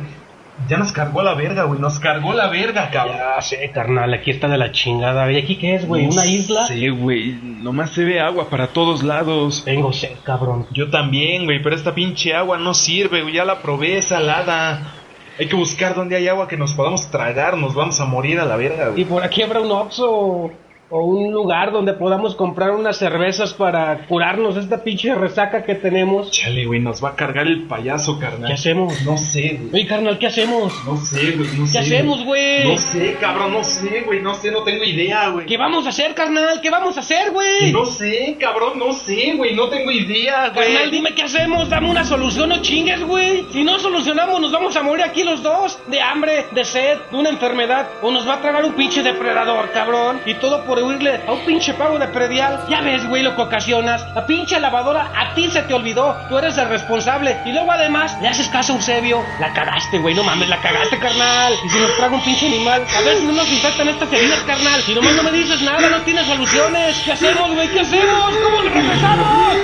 [SPEAKER 3] Ya nos cargó la verga, güey. Nos cargó la verga, cabrón.
[SPEAKER 2] Ya sé, carnal, aquí está de la chingada. ¿Y aquí qué es, güey? ¿Una isla?
[SPEAKER 1] Sí, güey. Nomás se ve agua para todos lados.
[SPEAKER 2] Tengo sed, cabrón.
[SPEAKER 3] Yo también, güey, pero esta pinche agua no sirve, güey. Ya la probé, es salada. Hay que buscar donde hay agua que nos podamos tragar. Nos vamos a morir a la verga,
[SPEAKER 2] ¿Y
[SPEAKER 3] güey.
[SPEAKER 2] por aquí habrá un Oxxo o un lugar donde podamos comprar unas cervezas para curarnos esta pinche resaca que tenemos?
[SPEAKER 3] Chale, güey, nos va a cargar el payaso, carnal.
[SPEAKER 2] ¿Qué hacemos?
[SPEAKER 3] No sé, güey.
[SPEAKER 2] Oye, carnal, ¿qué hacemos?
[SPEAKER 3] No sé, güey, no sé.
[SPEAKER 2] ¿Qué hacemos, güey?
[SPEAKER 3] No sé, cabrón, no sé, güey. No sé, no tengo idea, güey.
[SPEAKER 2] ¿Qué vamos a hacer, carnal? ¿Qué vamos a hacer, güey?
[SPEAKER 3] No sé, cabrón, no sé, güey. No tengo idea, güey.
[SPEAKER 2] Carnal, dime qué hacemos, dame una solución, no chingues, güey. Si no solucionamos, nos vamos a morir aquí los dos. De hambre, de sed, de una enfermedad. O nos va a tragar un pinche depredador, cabrón. Y todo por huirle a un pinche pago de predial. Ya ves, güey, lo que ocasionas. La pinche lavadora a ti se te olvidó. Tú eres el responsable. Y luego además, le haces caso a Eusebio. La cagaste, güey, no mames, la cagaste, carnal. Y si nos traga un pinche animal, a ver si no nos infectan estas heridas, carnal. Si nomás no me dices nada, no tienes soluciones. ¿Qué hacemos, güey? ¿Qué hacemos? ¿Cómo le regresamos?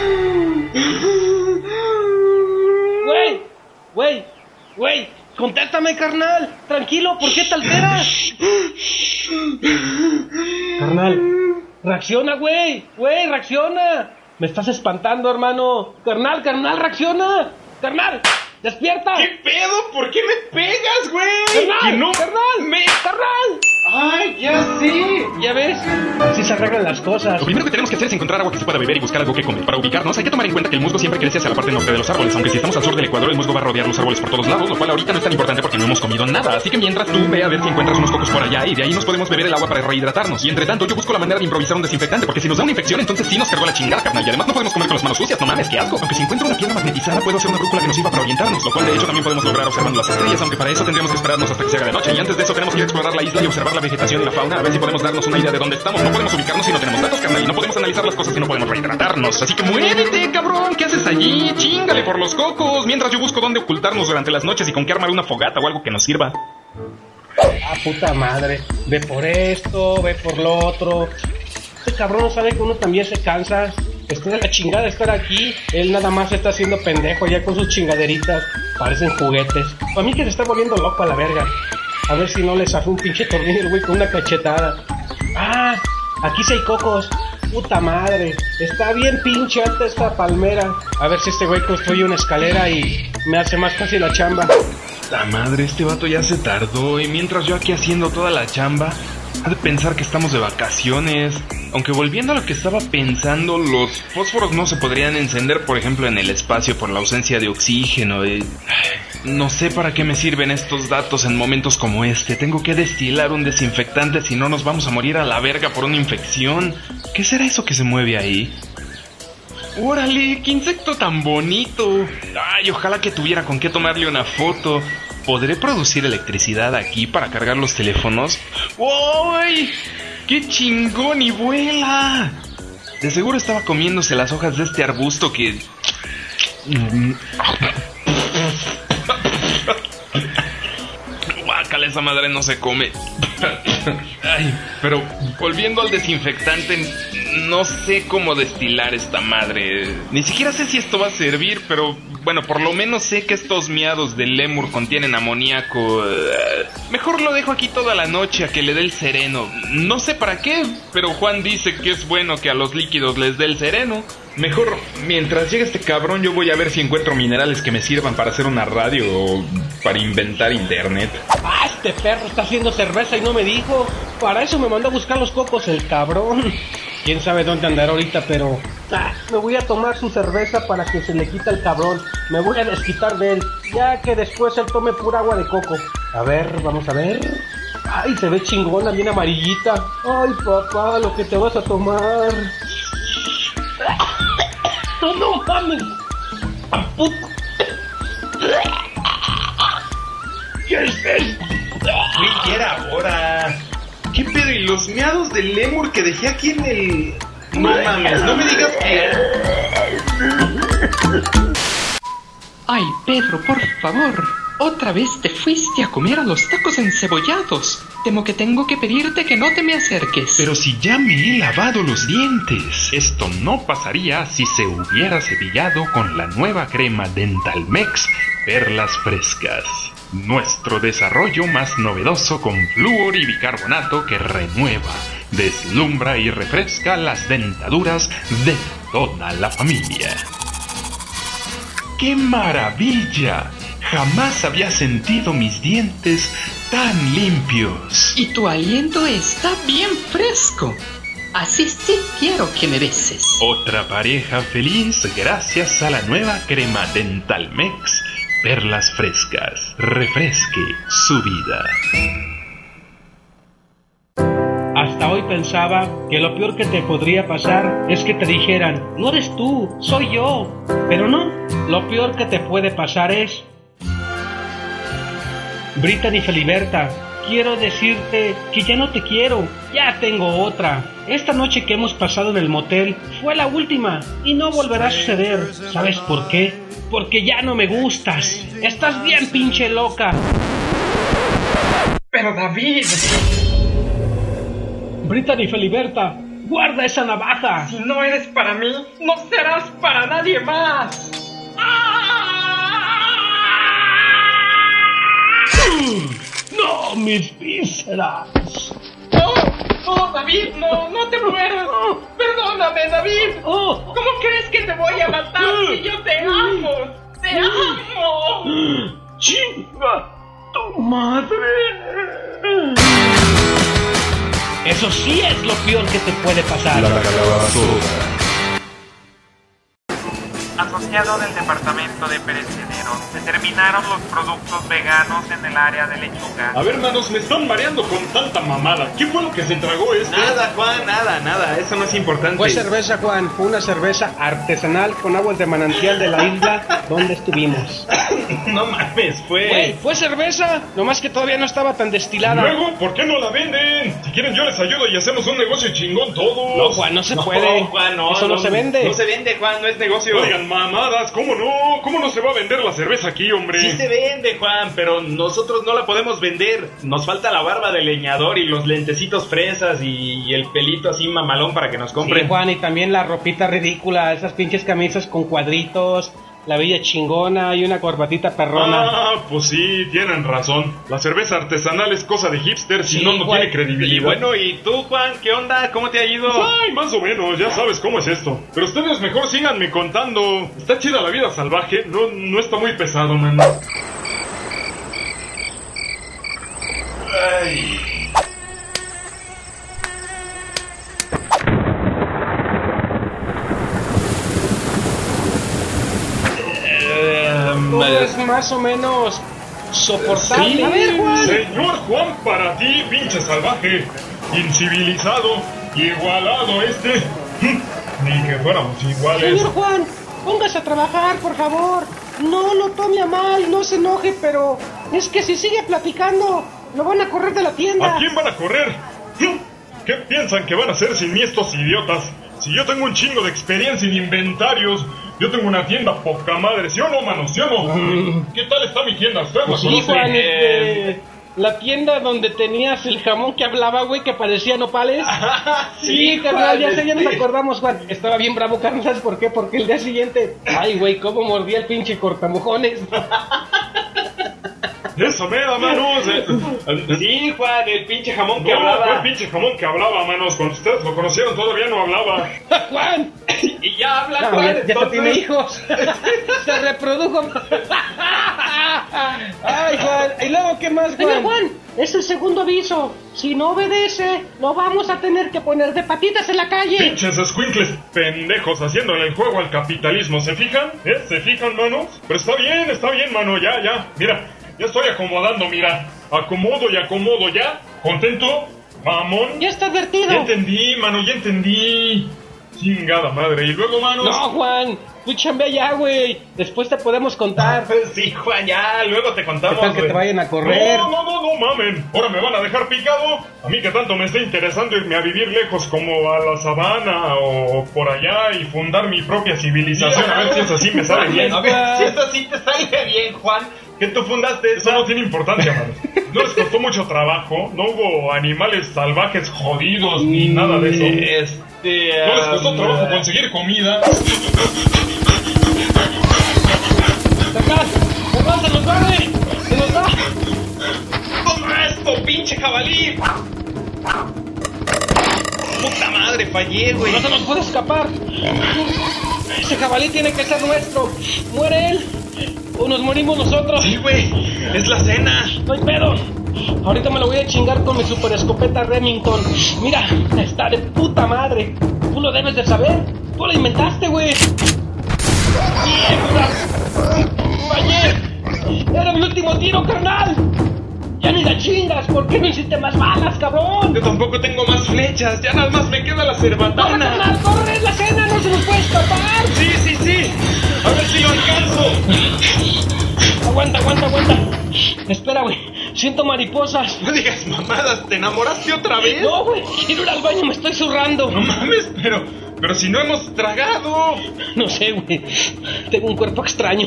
[SPEAKER 2] Güey, güey, güey, contéstame, carnal. Tranquilo, ¿por qué te alteras? Carnal, reacciona, güey, güey, reacciona. Me estás espantando, hermano. Carnal, carnal, reacciona. Carnal, despierta.
[SPEAKER 3] ¿Qué pedo? ¿Por qué me pegas, güey?
[SPEAKER 2] Carnal,
[SPEAKER 3] no
[SPEAKER 2] carnal,
[SPEAKER 3] me...
[SPEAKER 2] carnal.
[SPEAKER 3] Ay, ya sé.
[SPEAKER 2] ¿Ya ves? Así se arreglan las cosas.
[SPEAKER 9] Lo primero que tenemos que hacer es encontrar agua que se pueda beber y buscar algo que comer. Para ubicarnos hay que tomar en cuenta que el musgo siempre crece hacia la parte norte de los árboles, aunque si estamos al sur del Ecuador el musgo va a rodear los árboles por todos lados, lo cual ahorita no es tan importante porque no hemos comido nada. Así que mientras tú ve a ver si encuentras unos cocos por allá y de ahí nos podemos beber el agua para rehidratarnos. Y entre tanto yo busco la manera de improvisar un desinfectante porque si nos da una infección entonces sí nos cargó la chingada, carnal. Y además no podemos comer con las manos sucias, no mames, qué asco. Aunque si encuentro una piedra magnetizada puedo hacer una brújula que nos sirva para orientarnos, lo cual de hecho también podemos lograr observando las estrellas, aunque para eso tendríamos que esperarnos hasta que se haga de noche. Y antes de eso tenemos que explorar la isla y observar la vegetación y la fauna a ver si podemos darnos una idea de dónde estamos. No podemos ubicarnos si no tenemos datos, carnal, y no podemos analizar las cosas si no podemos rehidratarnos. Así que muévete, cabrón, ¿qué haces allí? Chingale por los cocos, mientras yo busco dónde ocultarnos durante las noches y con qué armar una fogata o algo que nos sirva.
[SPEAKER 2] Ah, puta madre. Ve por esto, ve por lo otro. Este cabrón sabe que uno también se cansa. Está de la chingada estar aquí. Él nada más está haciendo pendejo ya con sus chingaderitas. Parecen juguetes. Para mí que se está volviendo loco a la verga. A ver si no le saca un pinche tornillo el güey con una cachetada. Ah, aquí sí hay cocos. Puta madre. Está bien pinche alta esta palmera. A ver si este güey construye una escalera y me hace más fácil la chamba.
[SPEAKER 1] La madre, este vato ya se tardó y mientras yo aquí haciendo toda la chamba, ha de pensar que estamos de vacaciones. Aunque volviendo a lo que estaba pensando, los fósforos no se podrían encender, por ejemplo, en el espacio por la ausencia de oxígeno. y- No sé para qué me sirven estos datos en momentos como este. Tengo que destilar un desinfectante si no nos vamos a morir a la verga por una infección. ¿Qué será eso que se mueve ahí?
[SPEAKER 3] Órale, qué insecto tan bonito. Ay, ojalá que tuviera con qué tomarle una foto. ¿Podré producir electricidad aquí para cargar los teléfonos? ¡Uy! ¡Qué chingón y vuela! De seguro estaba comiéndose las hojas de este arbusto que... Guácala, esa madre no se come. Pero volviendo al desinfectante, no sé cómo destilar esta madre. Ni siquiera sé si esto va a servir, pero bueno, por lo menos sé que estos miados del lemur contienen amoníaco. Eh, Mejor lo dejo aquí toda la noche a que le dé el sereno. No sé para qué, pero Juan dice que es bueno que a los líquidos les dé el sereno.
[SPEAKER 5] Mejor, mientras llegue este cabrón, yo voy a ver si encuentro minerales que me sirvan para hacer una radio o para inventar internet.
[SPEAKER 2] Ah, este perro está haciendo cerveza y no me dijo. Para eso me mandó a buscar los cocos el cabrón. Quién sabe dónde andará ahorita, pero ah, me voy a tomar su cerveza para que se le quita el cabrón. Me voy a desquitar de él, ya que después él tome pura agua de coco. A ver, vamos a ver. Ay, se ve chingona, bien amarillita. Ay, papá, lo que te vas a tomar. No, no mames. ¿Qué es esto?
[SPEAKER 3] Güey, era ahora. ¿Qué pedo? ¿Y los miados del lemur que dejé aquí en el. No mames, no me digas que.
[SPEAKER 10] Ay, Pedro, por favor. Otra vez te fuiste a comer a los tacos encebollados. Temo que tengo que pedirte que no te me acerques.
[SPEAKER 9] Pero si ya me he lavado los dientes. Esto no pasaría si se hubiera cepillado con la nueva crema Dentalmex Perlas Frescas. Nuestro desarrollo más novedoso con flúor y bicarbonato que renueva, deslumbra y refresca las dentaduras de toda la familia. ¡Qué maravilla! Jamás había sentido mis dientes tan limpios.
[SPEAKER 10] Y tu aliento está bien fresco. Así sí quiero que me beses.
[SPEAKER 9] Otra pareja feliz gracias a la nueva crema Dentalmex Perlas Frescas. Refresque su vida.
[SPEAKER 2] Hasta hoy pensaba que lo peor que te podría pasar es que te dijeran, no eres tú, soy yo. Pero no, lo peor que te puede pasar es... Brittany Feliberta, quiero decirte que ya no te quiero, ya tengo otra. Esta noche que hemos pasado en el motel fue la última y no volverá a suceder. ¿Sabes por qué? Porque ya no me gustas. Estás bien pinche loca.
[SPEAKER 4] Pero David,
[SPEAKER 2] Brittany Feliberta, guarda esa navaja.
[SPEAKER 4] si no eres para mí, no serás para nadie más.
[SPEAKER 2] No, mis vísceras.
[SPEAKER 4] No, no, David, no, no te mueras. Perdóname, David.
[SPEAKER 2] Oh,
[SPEAKER 4] ¿Cómo crees que te voy a matar si yo te amo? ¡Te amo!
[SPEAKER 2] chinga, tu madre. Eso sí es lo peor que te puede pasar.
[SPEAKER 4] Asociado del Departamento de Perecederos, determinaron los productos veganos en el área de lechuga.
[SPEAKER 5] A ver, manos, me están mareando con tanta mamada. ¿Qué fue lo que se tragó este?
[SPEAKER 3] Nada, Juan, nada, nada. Eso no es importante.
[SPEAKER 2] Fue cerveza, Juan. Fue una cerveza artesanal con aguas de manantial de la isla donde estuvimos.
[SPEAKER 3] no mames, fue.
[SPEAKER 2] Güey, fue cerveza, nomás que todavía no estaba tan destilada.
[SPEAKER 5] Luego, ¿por qué no la venden? Si quieren, yo les ayudo y hacemos un negocio chingón todos.
[SPEAKER 2] No, Juan, no se
[SPEAKER 3] No,
[SPEAKER 2] puede.
[SPEAKER 3] Juan, no.
[SPEAKER 2] Eso no, se vende.
[SPEAKER 3] No se vende, Juan, no es negocio.
[SPEAKER 5] Oigan, mamadas, ¿cómo no? ¿Cómo no se va a vender la cerveza aquí, hombre?
[SPEAKER 3] Sí se vende, Juan, pero nosotros no la podemos vender. Nos falta la barba de leñador y los lentecitos fresas y el pelito así mamalón para que nos
[SPEAKER 2] Sí,
[SPEAKER 3] compren.
[SPEAKER 2] Juan, y también la ropita ridícula, esas pinches camisas con cuadritos, la villa chingona y una corbatita perrona.
[SPEAKER 5] Ah, pues sí, tienen razón. La cerveza artesanal es cosa de hipsters
[SPEAKER 2] Sí,
[SPEAKER 5] y no, no tiene credibilidad.
[SPEAKER 3] y bueno, ¿y tú, Juan? ¿Qué onda? ¿Cómo te ha ido?
[SPEAKER 5] Ay, más o menos, ya sabes cómo es esto. Pero ustedes mejor síganme contando. Está chida la vida salvaje, no, no está muy pesado, man. Ay.
[SPEAKER 2] Todo es más o menos soportable.
[SPEAKER 5] Sí,
[SPEAKER 2] A ver, Juan.
[SPEAKER 5] Señor Juan, para ti, pinche salvaje, incivilizado, igualado este. ni que fuéramos iguales.
[SPEAKER 7] Señor Juan, póngase a trabajar, por favor. No lo tome a mal, no se enoje, pero es que si sigue platicando, lo van a correr de la tienda.
[SPEAKER 5] ¿A quién van a correr? ¿Qué piensan que van a hacer sin mí estos idiotas? Si yo tengo un chingo de experiencia en inventarios, yo tengo una tienda poca madre, ¿sí o no, mano? ¿Sí o no? ¿Qué tal está mi tienda? ¿Ustedes la
[SPEAKER 2] Sí,
[SPEAKER 5] conocen?
[SPEAKER 2] Juan, este, la tienda donde tenías el jamón que hablaba, güey, que parecía nopales. Sí, carnal, ya sé, ya nos acordamos, Juan. Estaba bien bravo, carnal, ¿sabes por qué? Porque el día siguiente, ay, güey, cómo mordía el pinche cortamojones.
[SPEAKER 5] Esa mera, manos. eh.
[SPEAKER 3] Sí, Juan, el pinche jamón que
[SPEAKER 5] No, fue el
[SPEAKER 3] hablaba.
[SPEAKER 5] pinche jamón que hablaba, manos. Cuando ustedes lo conocieron todavía no hablaba.
[SPEAKER 2] Juan,
[SPEAKER 3] Y ya habla,
[SPEAKER 2] no,
[SPEAKER 3] Juan.
[SPEAKER 2] ya, ya
[SPEAKER 3] entonces-
[SPEAKER 2] tiene hijos. Se reprodujo. Ay, Juan, ¿y luego qué más, Juan?
[SPEAKER 7] Juan, es el segundo aviso. Si no obedece, lo vamos a tener que poner de patitas en la calle.
[SPEAKER 5] Pinches squinkles pendejos haciéndole el juego al capitalismo. ¿Se fijan? ¿Eh? ¿Se fijan, manos? Pero está bien, está bien, mano. Ya, ya. Mira, ya estoy acomodando, mira. Acomodo y acomodo ya. ¿Contento? Mamón.
[SPEAKER 7] Ya está
[SPEAKER 5] Ya
[SPEAKER 7] advertido.
[SPEAKER 5] entendí, mano, ya entendí. Chingada madre. Y luego, manos.
[SPEAKER 2] No, Juan, tú chambea ya, güey. Después te podemos contar.
[SPEAKER 3] Sí, Juan, ya, luego te
[SPEAKER 2] ¿Qué
[SPEAKER 3] contamos.
[SPEAKER 2] tal que te vayan a correr?
[SPEAKER 5] No, no, no, no mamen. Ahora me van a dejar picado. A mí que tanto me está interesando irme a vivir lejos como a la sabana o por allá y fundar mi propia civilización. A ver si eso sí me sale bien.
[SPEAKER 3] A ver, si esto sí te sale bien, Juan, que tú fundaste
[SPEAKER 5] Eso no tiene importancia, mano. No les costó mucho trabajo. No hubo animales salvajes jodidos ni nada de eso.
[SPEAKER 3] Este.
[SPEAKER 5] No les costó
[SPEAKER 3] um,
[SPEAKER 5] trabajo conseguir comida.
[SPEAKER 2] ¡Carnal! ¡Carnal, se nos va! ¡Se nos va!
[SPEAKER 3] ¡Toma esto, pinche jabalí! ¡Puta madre, fallé, güey!
[SPEAKER 2] ¡No se nos puede escapar! Ese jabalí tiene que ser nuestro. ¿Muere él? ¿O nos morimos nosotros?
[SPEAKER 3] Sí, güey, es la cena.
[SPEAKER 2] ¡No hay pedo! Ahorita me lo voy a chingar con mi super escopeta Remington. Mira, está de puta madre. Tú lo debes de saber. Tú lo inventaste, güey. ¡Mierda! ¡Fallé! ¡Era mi último tiro, carnal! ¡Ya ni la chingas! ¿Por qué no hiciste más balas, cabrón?
[SPEAKER 3] Yo tampoco tengo más flechas, ya nada más me queda la
[SPEAKER 2] ¡Corre,
[SPEAKER 3] cerbatana.
[SPEAKER 2] carnal! ¡Corre! ¡La cena no se nos puede escapar!
[SPEAKER 3] Sí, sí, sí. A ver si lo alcanzo.
[SPEAKER 2] Aguanta, aguanta, aguanta. Espera, güey. Siento mariposas.
[SPEAKER 3] No digas mamadas, ¿te enamoraste otra vez?
[SPEAKER 2] No, güey. Quiero ir al baño, me estoy zurrando.
[SPEAKER 3] No mames, pero. Pero si no hemos tragado.
[SPEAKER 2] No sé, güey. Tengo un cuerpo extraño.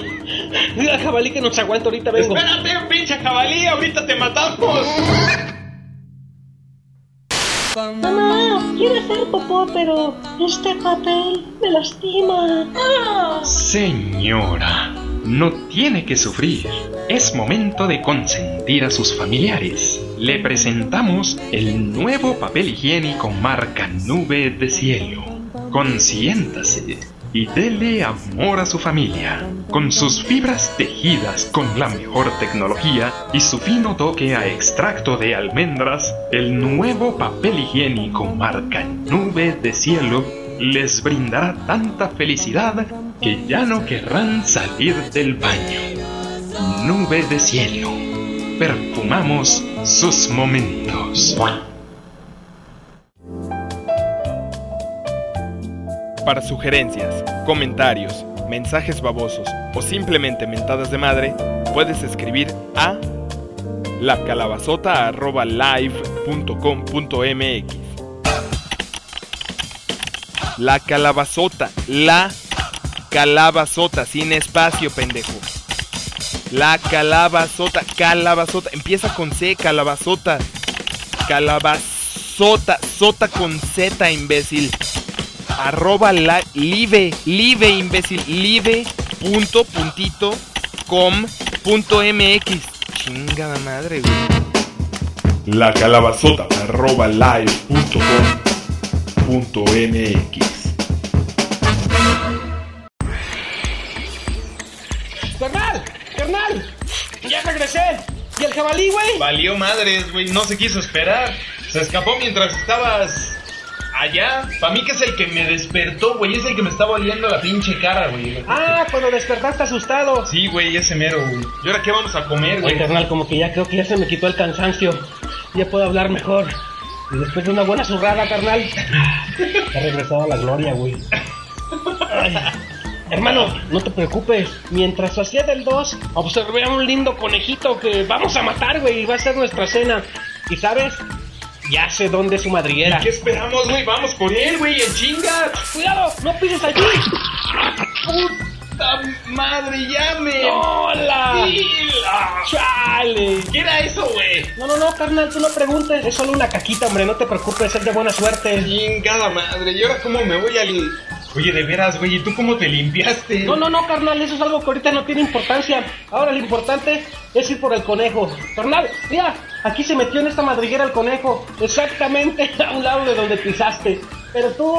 [SPEAKER 2] Al jabalí que nos aguanta, ahorita vengo.
[SPEAKER 3] Espérate, pinche jabalí, ahorita te matamos.
[SPEAKER 7] Mamá, quiero hacer popó, pero este papel me lastima.
[SPEAKER 9] Señora, no tiene que sufrir. Es momento de consentir a sus familiares. Le presentamos el nuevo papel higiénico marca Nube de Cielo. Consiéntase y dele amor a su familia. Con sus fibras tejidas con la mejor tecnología y su fino toque a extracto de almendras, el nuevo papel higiénico marca Nube de Cielo les brindará tanta felicidad que ya no querrán salir del baño. Nube de cielo. Perfumamos sus momentos.
[SPEAKER 11] Para sugerencias, comentarios, mensajes babosos o simplemente mentadas de madre, puedes escribir a lacalabazota.live.com.mx La calabazota, la calabazota, sin espacio, pendejo. La calabazota, calabazota, empieza con C, calabazota. Calabazota, sota con Z, imbécil arroba la, live, live imbécil, live punto puntito com punto mx. Chingada madre, güey.
[SPEAKER 1] La calabazota arroba live punto com punto mx.
[SPEAKER 2] ¡Carnal! ¡Carnal! ¡Ya regresé! ¿Y el jabalí, güey?
[SPEAKER 3] Valió madres, güey, no se quiso esperar. Se escapó mientras estabas allá. Para mí que es el que me despertó, güey, es el que me estaba oliendo la pinche cara, güey.
[SPEAKER 2] Ah, cuando despertaste asustado.
[SPEAKER 3] Sí, güey, ese mero, güey. ¿Y ahora qué vamos a comer,
[SPEAKER 2] Güey,
[SPEAKER 3] güey?
[SPEAKER 2] carnal, como que ya creo que ya se me quitó el cansancio. Ya puedo hablar mejor. Y después de una buena zurrada, carnal. Ha regresado a la gloria, güey. Ay, hermano, no te preocupes. Mientras hacía del 2, observé a un lindo conejito que vamos a matar, güey, y va a ser nuestra cena. ¿Y sabes? Ya sé dónde es su madriguera.
[SPEAKER 3] ¿Qué esperamos, güey? Vamos por él, güey, en chinga.
[SPEAKER 2] ¡Cuidado! ¡No pises allí!
[SPEAKER 3] ¡Puta madre, llame!
[SPEAKER 2] ¡Hola! ¡Chale!
[SPEAKER 3] ¿Qué era eso, güey?
[SPEAKER 2] No, no, no, carnal, tú no preguntes. Es solo una caquita, hombre. No te preocupes, es de buena suerte.
[SPEAKER 3] Chingada madre, ¿y ahora cómo me voy al...? Oye, de veras, güey, ¿y tú cómo te limpiaste?
[SPEAKER 2] No, no, no, carnal, eso es algo que ahorita no tiene importancia. Ahora lo importante es ir por el conejo. Carnal, mira, aquí se metió en esta madriguera el conejo, exactamente a un lado de donde pisaste. Pero tú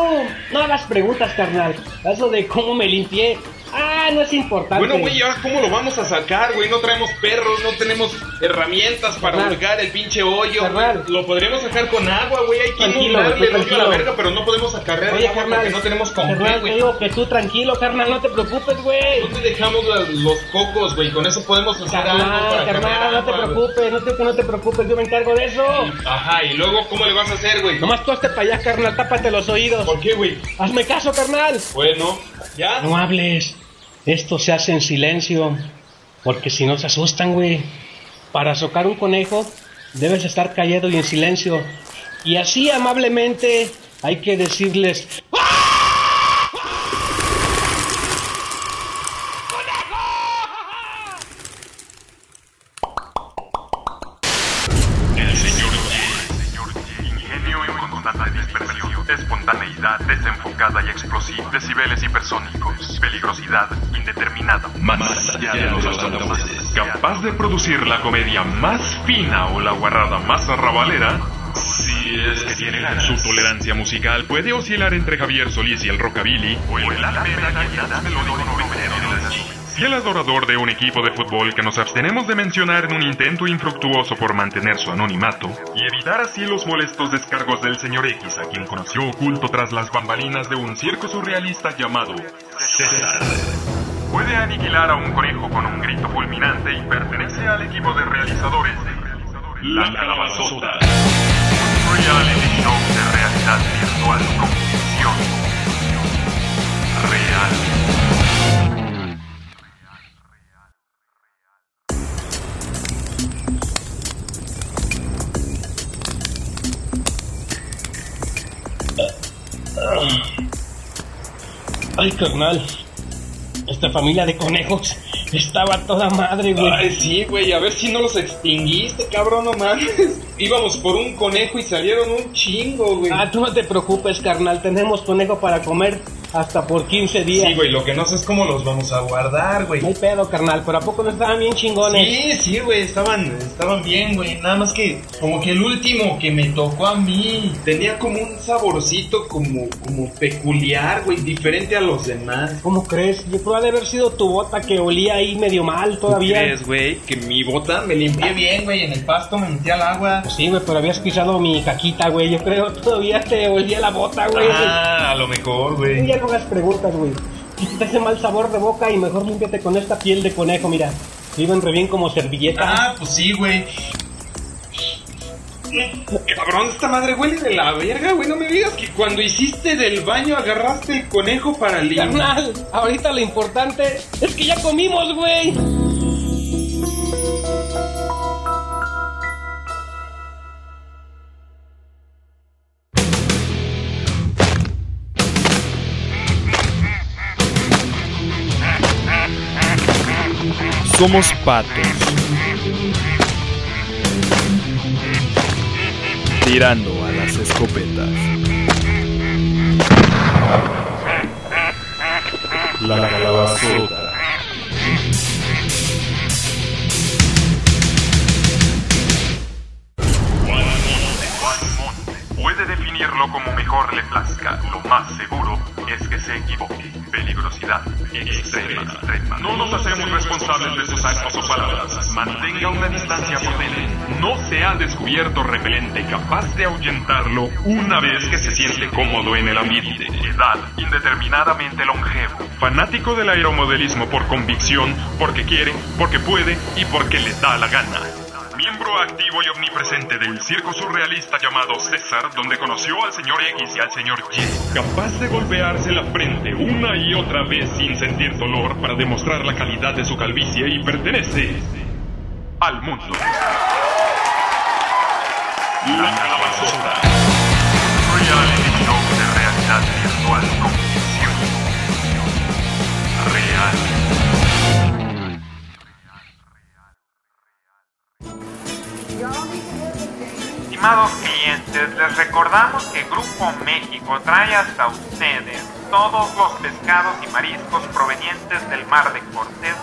[SPEAKER 2] no hagas preguntas, carnal. Eso de cómo me limpié. Ah, no es importante.
[SPEAKER 3] Bueno, güey, ¿y ahora cómo lo vamos a sacar, güey? No traemos perros, no tenemos herramientas para
[SPEAKER 2] Carnal.
[SPEAKER 3] hurgar el pinche hoyo.
[SPEAKER 2] Carnal.
[SPEAKER 3] güey. Lo podríamos sacar con agua, güey. Hay que
[SPEAKER 2] Tranquilo,
[SPEAKER 3] inundarle el hoyo a la
[SPEAKER 2] tranquilo.
[SPEAKER 3] verga, pero no podemos acarrear
[SPEAKER 2] Oye,
[SPEAKER 3] el agua
[SPEAKER 2] carnal,
[SPEAKER 3] porque no tenemos con
[SPEAKER 2] carnal, te
[SPEAKER 3] güey.
[SPEAKER 2] digo que tú tranquilo, carnal, no te preocupes, güey.
[SPEAKER 3] No te dejamos la- los cocos, güey. Con eso podemos hacer algo
[SPEAKER 2] Carnal,
[SPEAKER 3] para
[SPEAKER 2] carnal,
[SPEAKER 3] cargar
[SPEAKER 2] no te
[SPEAKER 3] agua, güey.
[SPEAKER 2] preocupes, no te, que no te preocupes, yo me encargo de eso.
[SPEAKER 3] Ajá, y luego, ¿cómo le vas a hacer, güey?
[SPEAKER 2] Nomás tú hazte para allá, carnal, tápate los oídos.
[SPEAKER 3] ¿Por qué, güey?
[SPEAKER 2] Hazme caso, carnal.
[SPEAKER 3] Bueno, ¿ya?
[SPEAKER 2] No hables. Esto se hace en silencio. Porque si no se asustan, güey. Para socar un conejo, debes estar callado y en silencio. Y así amablemente hay que decirles.
[SPEAKER 8] El capaz de producir la comedia más fina o la guarrada más arrabalera, si es que tiene.
[SPEAKER 1] Su tolerancia musical puede oscilar entre Javier Solís y el rockabilly,
[SPEAKER 8] o el
[SPEAKER 1] y el adorador de un equipo de fútbol que nos abstenemos de mencionar en un intento infructuoso por mantener su anonimato y evitar así los molestos descargos del señor X, a quien conoció oculto tras las bambalinas de un circo surrealista llamado César.
[SPEAKER 8] Puede aniquilar a un conejo con un grito fulminante y pertenece al equipo de realizadores de
[SPEAKER 1] La Calabazota.
[SPEAKER 8] un reality show de realidad virtual con ficción real.
[SPEAKER 2] Ay, carnal. Esta familia de conejos estaba toda madre, güey.
[SPEAKER 3] Ay, sí, güey, a ver si no los extinguiste, cabrón, no mames. Íbamos por un conejo y salieron un chingo, güey.
[SPEAKER 2] Ah, tú no te preocupes, carnal. Tenemos conejo para comer hasta por 15 días.
[SPEAKER 3] Sí, güey, lo que no sé es cómo los vamos a guardar, güey.
[SPEAKER 2] No hay pedo, carnal. Pero ¿a poco no estaban bien chingones?
[SPEAKER 3] Sí, sí, güey, estaban, estaban bien, güey. Nada más que, como que el último que me tocó a mí tenía como un saborcito como, como peculiar, güey, diferente a los demás.
[SPEAKER 2] ¿Cómo crees? Yo creo de haber sido tu bota que olía ahí medio mal todavía.
[SPEAKER 3] ¿Crees, güey? Que mi bota me limpié bien, güey, en el pasto me metí al agua.
[SPEAKER 2] Pues sí, güey, pero habías pisado mi caquita, güey. Yo creo todavía te olía la bota, güey.
[SPEAKER 3] Ah, a lo mejor, güey.
[SPEAKER 2] Hagas preguntas, güey. Si te hace mal sabor de boca y mejor límpiate con esta piel de conejo, mira. Viven re bien como servilleta.
[SPEAKER 3] Ah, pues sí, güey. Cabrón, esta madre huele de la verga, güey. No me digas que cuando hiciste del baño agarraste el conejo para limpiar.
[SPEAKER 2] Ahorita lo importante es que ya comimos, güey.
[SPEAKER 11] Somos patos. Tirando a las escopetas.
[SPEAKER 8] La calabazota. Puede definirlo como mejor le plazca. Lo más seguro es que se equivoque. Peligrosidad extrema. No nos hacemos responsables de sus actos o palabras. Mantenga una distancia prudente.
[SPEAKER 1] No se ha descubierto repelente capaz de ahuyentarlo una vez que se siente cómodo en el ambiente.
[SPEAKER 8] Edad indeterminadamente longevo.
[SPEAKER 1] Fanático del aeromodelismo por convicción, porque quiere, porque puede y porque le da la gana.
[SPEAKER 8] Miembro
[SPEAKER 1] activo y omnipresente del circo surrealista llamado César, donde conoció al señor X y al señor Y, capaz de golpearse la frente una y otra vez sin sentir dolor para demostrar la calidad de su calvicie y pertenece al mundo. La calabazota.
[SPEAKER 4] Recordamos que Grupo México trae hasta ustedes todos los pescados y mariscos provenientes del Mar de Cortés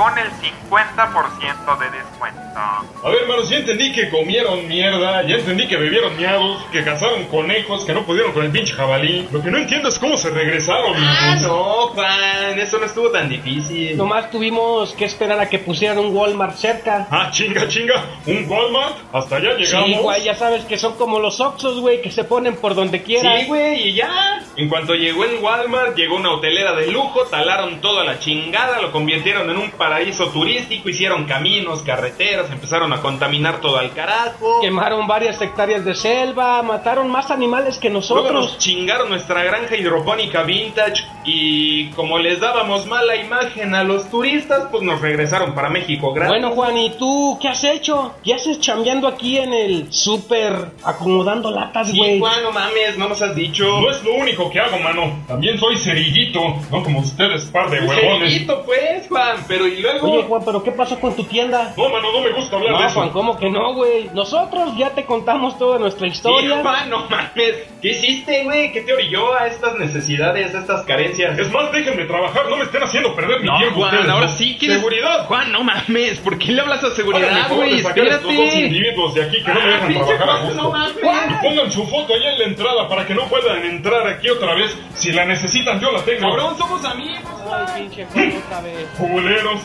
[SPEAKER 4] con el 50% de descuento.
[SPEAKER 5] A ver, hermanos, ya entendí que comieron mierda, ya entendí que bebieron miados, que cazaron conejos, que no pudieron con el pinche jabalí. Lo que no entiendo es cómo se regresaron.
[SPEAKER 3] Ah, no, Juan, eso no estuvo tan difícil.
[SPEAKER 2] Nomás tuvimos que esperar a que pusieran un Walmart cerca.
[SPEAKER 5] Ah, chinga, chinga, un Walmart, hasta allá llegamos.
[SPEAKER 2] Sí, güey, ya sabes que son como los Oxxos, güey, que se ponen por donde quieran.
[SPEAKER 3] Sí, güey, y ya. En cuanto llegó en Walmart, llegó una hotelera de lujo, talaron toda la chingada, lo convirtieron en un paraíso turístico, hicieron caminos, carreteras, empezaron a contaminar todo al carajo.
[SPEAKER 2] Quemaron varias hectáreas de selva, mataron más animales que
[SPEAKER 3] Luego
[SPEAKER 2] nosotros.
[SPEAKER 3] nos chingaron nuestra granja hidropónica vintage y como les dábamos mala imagen a los turistas, pues nos regresaron para México gratis.
[SPEAKER 2] Bueno, Juan, ¿y tú qué has hecho? ¿Qué haces chambeando aquí en el súper acomodando latas,
[SPEAKER 3] Sí,
[SPEAKER 2] güey?
[SPEAKER 3] Juan, no mames, no nos has dicho.
[SPEAKER 5] No es lo único que hago, mano. También soy cerillito, no como ustedes, par de huevones.
[SPEAKER 3] Cerillito, pues, Juan, pero y luego...
[SPEAKER 2] Oye, Juan, ¿pero qué pasó con tu tienda?
[SPEAKER 5] No, mano, no me gusta hablar de
[SPEAKER 2] No,
[SPEAKER 5] eso.
[SPEAKER 2] Juan, ¿cómo que no, güey? Nosotros ya te contamos toda nuestra
[SPEAKER 3] Sí,
[SPEAKER 2] historia.
[SPEAKER 3] Juan, no mames. ¿Qué hiciste, güey? ¿Qué te orilló a estas necesidades, a estas carencias?
[SPEAKER 5] Es más, déjenme trabajar, no me estén haciendo perder mi
[SPEAKER 3] No,
[SPEAKER 5] tiempo
[SPEAKER 3] Juan,
[SPEAKER 5] ustedes,
[SPEAKER 3] ahora
[SPEAKER 5] ¿no?
[SPEAKER 3] sí quieres...
[SPEAKER 5] ¡Seguridad!
[SPEAKER 3] Juan, no mames, ¿por qué le hablas a seguridad,
[SPEAKER 5] favor
[SPEAKER 3] güey?
[SPEAKER 5] sacar estos dos
[SPEAKER 3] Espérate.
[SPEAKER 5] individuos de aquí que no me
[SPEAKER 3] Ah,
[SPEAKER 5] dejan
[SPEAKER 3] pinche
[SPEAKER 5] trabajar a
[SPEAKER 3] Juan,
[SPEAKER 5] gusto.
[SPEAKER 3] no mames.
[SPEAKER 5] Pongan su foto ahí en la entrada para que no puedan entrar aquí otra vez. Si la necesitan, yo la tengo.
[SPEAKER 3] Cabrón, somos amigos.
[SPEAKER 2] Ay, pinche Juan, otra vez.
[SPEAKER 5] Culeros.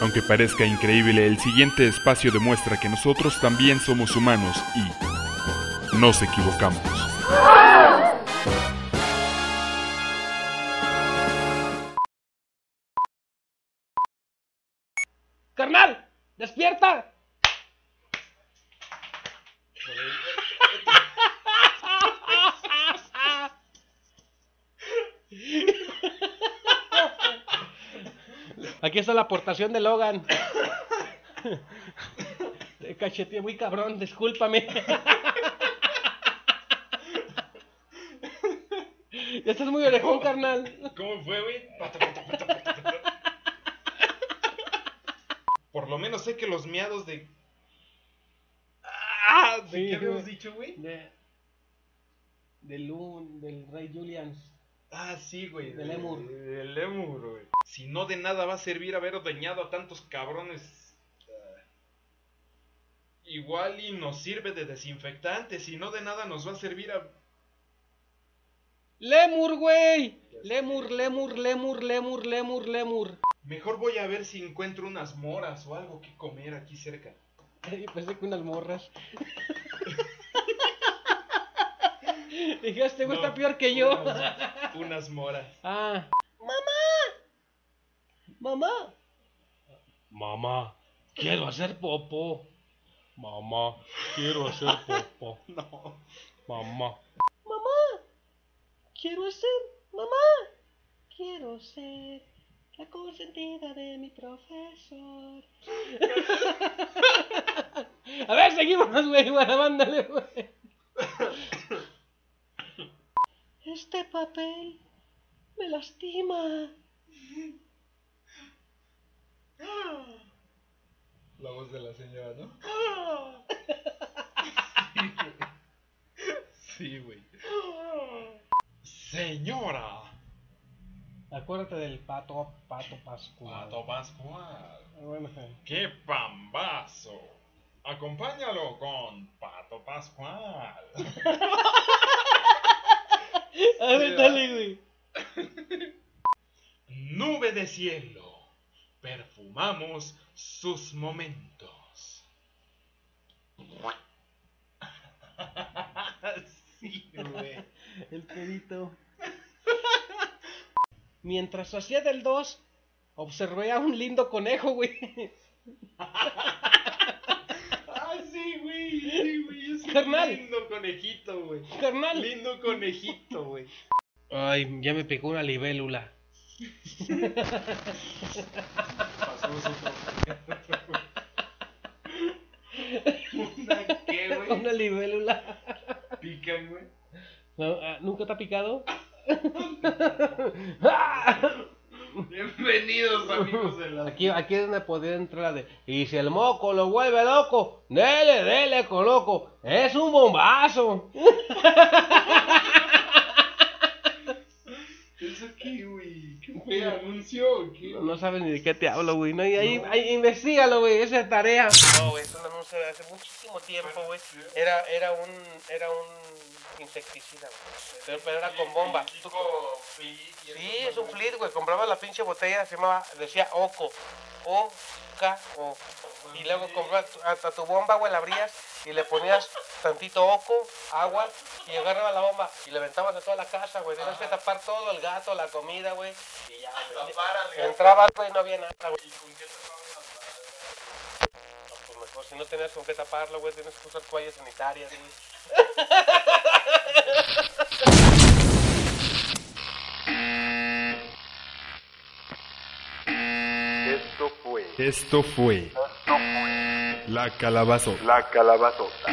[SPEAKER 1] Aunque parezca increíble, el siguiente espacio demuestra que nosotros también somos humanos y nos equivocamos.
[SPEAKER 2] ¡Carnal! ¡Despierta! Aquí está la aportación de Logan. Te cacheteé muy cabrón, discúlpame. Ya estás muy orejón, carnal.
[SPEAKER 3] ¿Cómo fue, güey? Por lo menos sé que los miados de... Ah, ¿de
[SPEAKER 2] Sí,
[SPEAKER 3] qué habíamos dicho, güey?
[SPEAKER 2] De, del, Lun- del Rey Julian.
[SPEAKER 3] Ah, sí, güey.
[SPEAKER 2] Del Lemur.
[SPEAKER 3] Del Lemur, güey. Si no de nada va a servir haber ordeñado a tantos cabrones. igual y nos sirve de desinfectante. Si no de nada nos va a servir a...
[SPEAKER 2] Lemur, güey. Lemur, lemur, lemur, lemur, lemur, lemur.
[SPEAKER 3] Mejor voy a ver si encuentro unas moras o algo que comer aquí cerca.
[SPEAKER 2] Pensé que unas morras. Dije, este güey
[SPEAKER 3] No,
[SPEAKER 2] está peor que yo.
[SPEAKER 3] Unas, unas moras.
[SPEAKER 2] Ah. ¡Mamá! ¡Mamá! Mamá, quiero hacer popo. Mamá, quiero hacer popo.
[SPEAKER 3] No.
[SPEAKER 2] Mamá. Mamá, quiero ser. Mamá, quiero ser la consentida de mi profesor. A ver, seguimos, güey. Bueno, mándale, güey. Este papel me lastima.
[SPEAKER 3] La voz de la señora, ¿no? Sí, güey. Señora.
[SPEAKER 2] Acuérdate del pato, pato pascual.
[SPEAKER 5] Pato Pascual.
[SPEAKER 2] Bueno.
[SPEAKER 5] ¡Qué pambazo! Acompáñalo con Pato Pascual.
[SPEAKER 2] A ver, dale, güey.
[SPEAKER 3] Nube de cielo. Perfumamos sus momentos. Sí, güey.
[SPEAKER 2] El pedito. Mientras hacía del 2, observé a un lindo conejo, güey. Carnal,
[SPEAKER 11] Lindo conejito, güey.
[SPEAKER 2] carnal.
[SPEAKER 11] Lindo conejito, güey.
[SPEAKER 2] Ay, ya me picó una libélula.
[SPEAKER 11] ¿Una qué, güey?
[SPEAKER 2] Una libélula.
[SPEAKER 11] Pican, güey.
[SPEAKER 2] No, ah, ¿Nunca te ha picado?
[SPEAKER 11] Bienvenidos, amigos de la...
[SPEAKER 2] Aquí, aquí es donde podría entrar de. Y si el moco lo vuelve loco, dele, dele, coloco. Es un bombazo.
[SPEAKER 11] ¿Eso qué, güey? ¿Qué fue? ¿Anuncio o qué?
[SPEAKER 2] No, no sabes ni de qué te hablo, güey. No, ahí, ahí, ahí, investigalo, güey. Esa es tarea. No, güey, es un anuncio de hace muchísimo tiempo, güey. Era, era un, era un insecticida, güey. Pero, pero era con bomba. Tú- Sí, es un flit, güey. Compraba la pinche botella, se llamaba, decía Oco. O, K, O. Y luego comprabas tu- hasta tu bomba, güey, la abrías y le ponías tantito Oco, agua, y agarraba la bomba y le aventabas a toda la casa, güey. Tenías que tapar todo, el gato, la comida, güey. Y ya, güey. Entraba, güey, no había nada, güey. No, pues mejor, si no tenías con qué taparlo, güey, tienes que usar toallas sanitarias, güey.
[SPEAKER 8] Esto fue
[SPEAKER 1] Esto fue la calabazota.
[SPEAKER 8] La calabazota.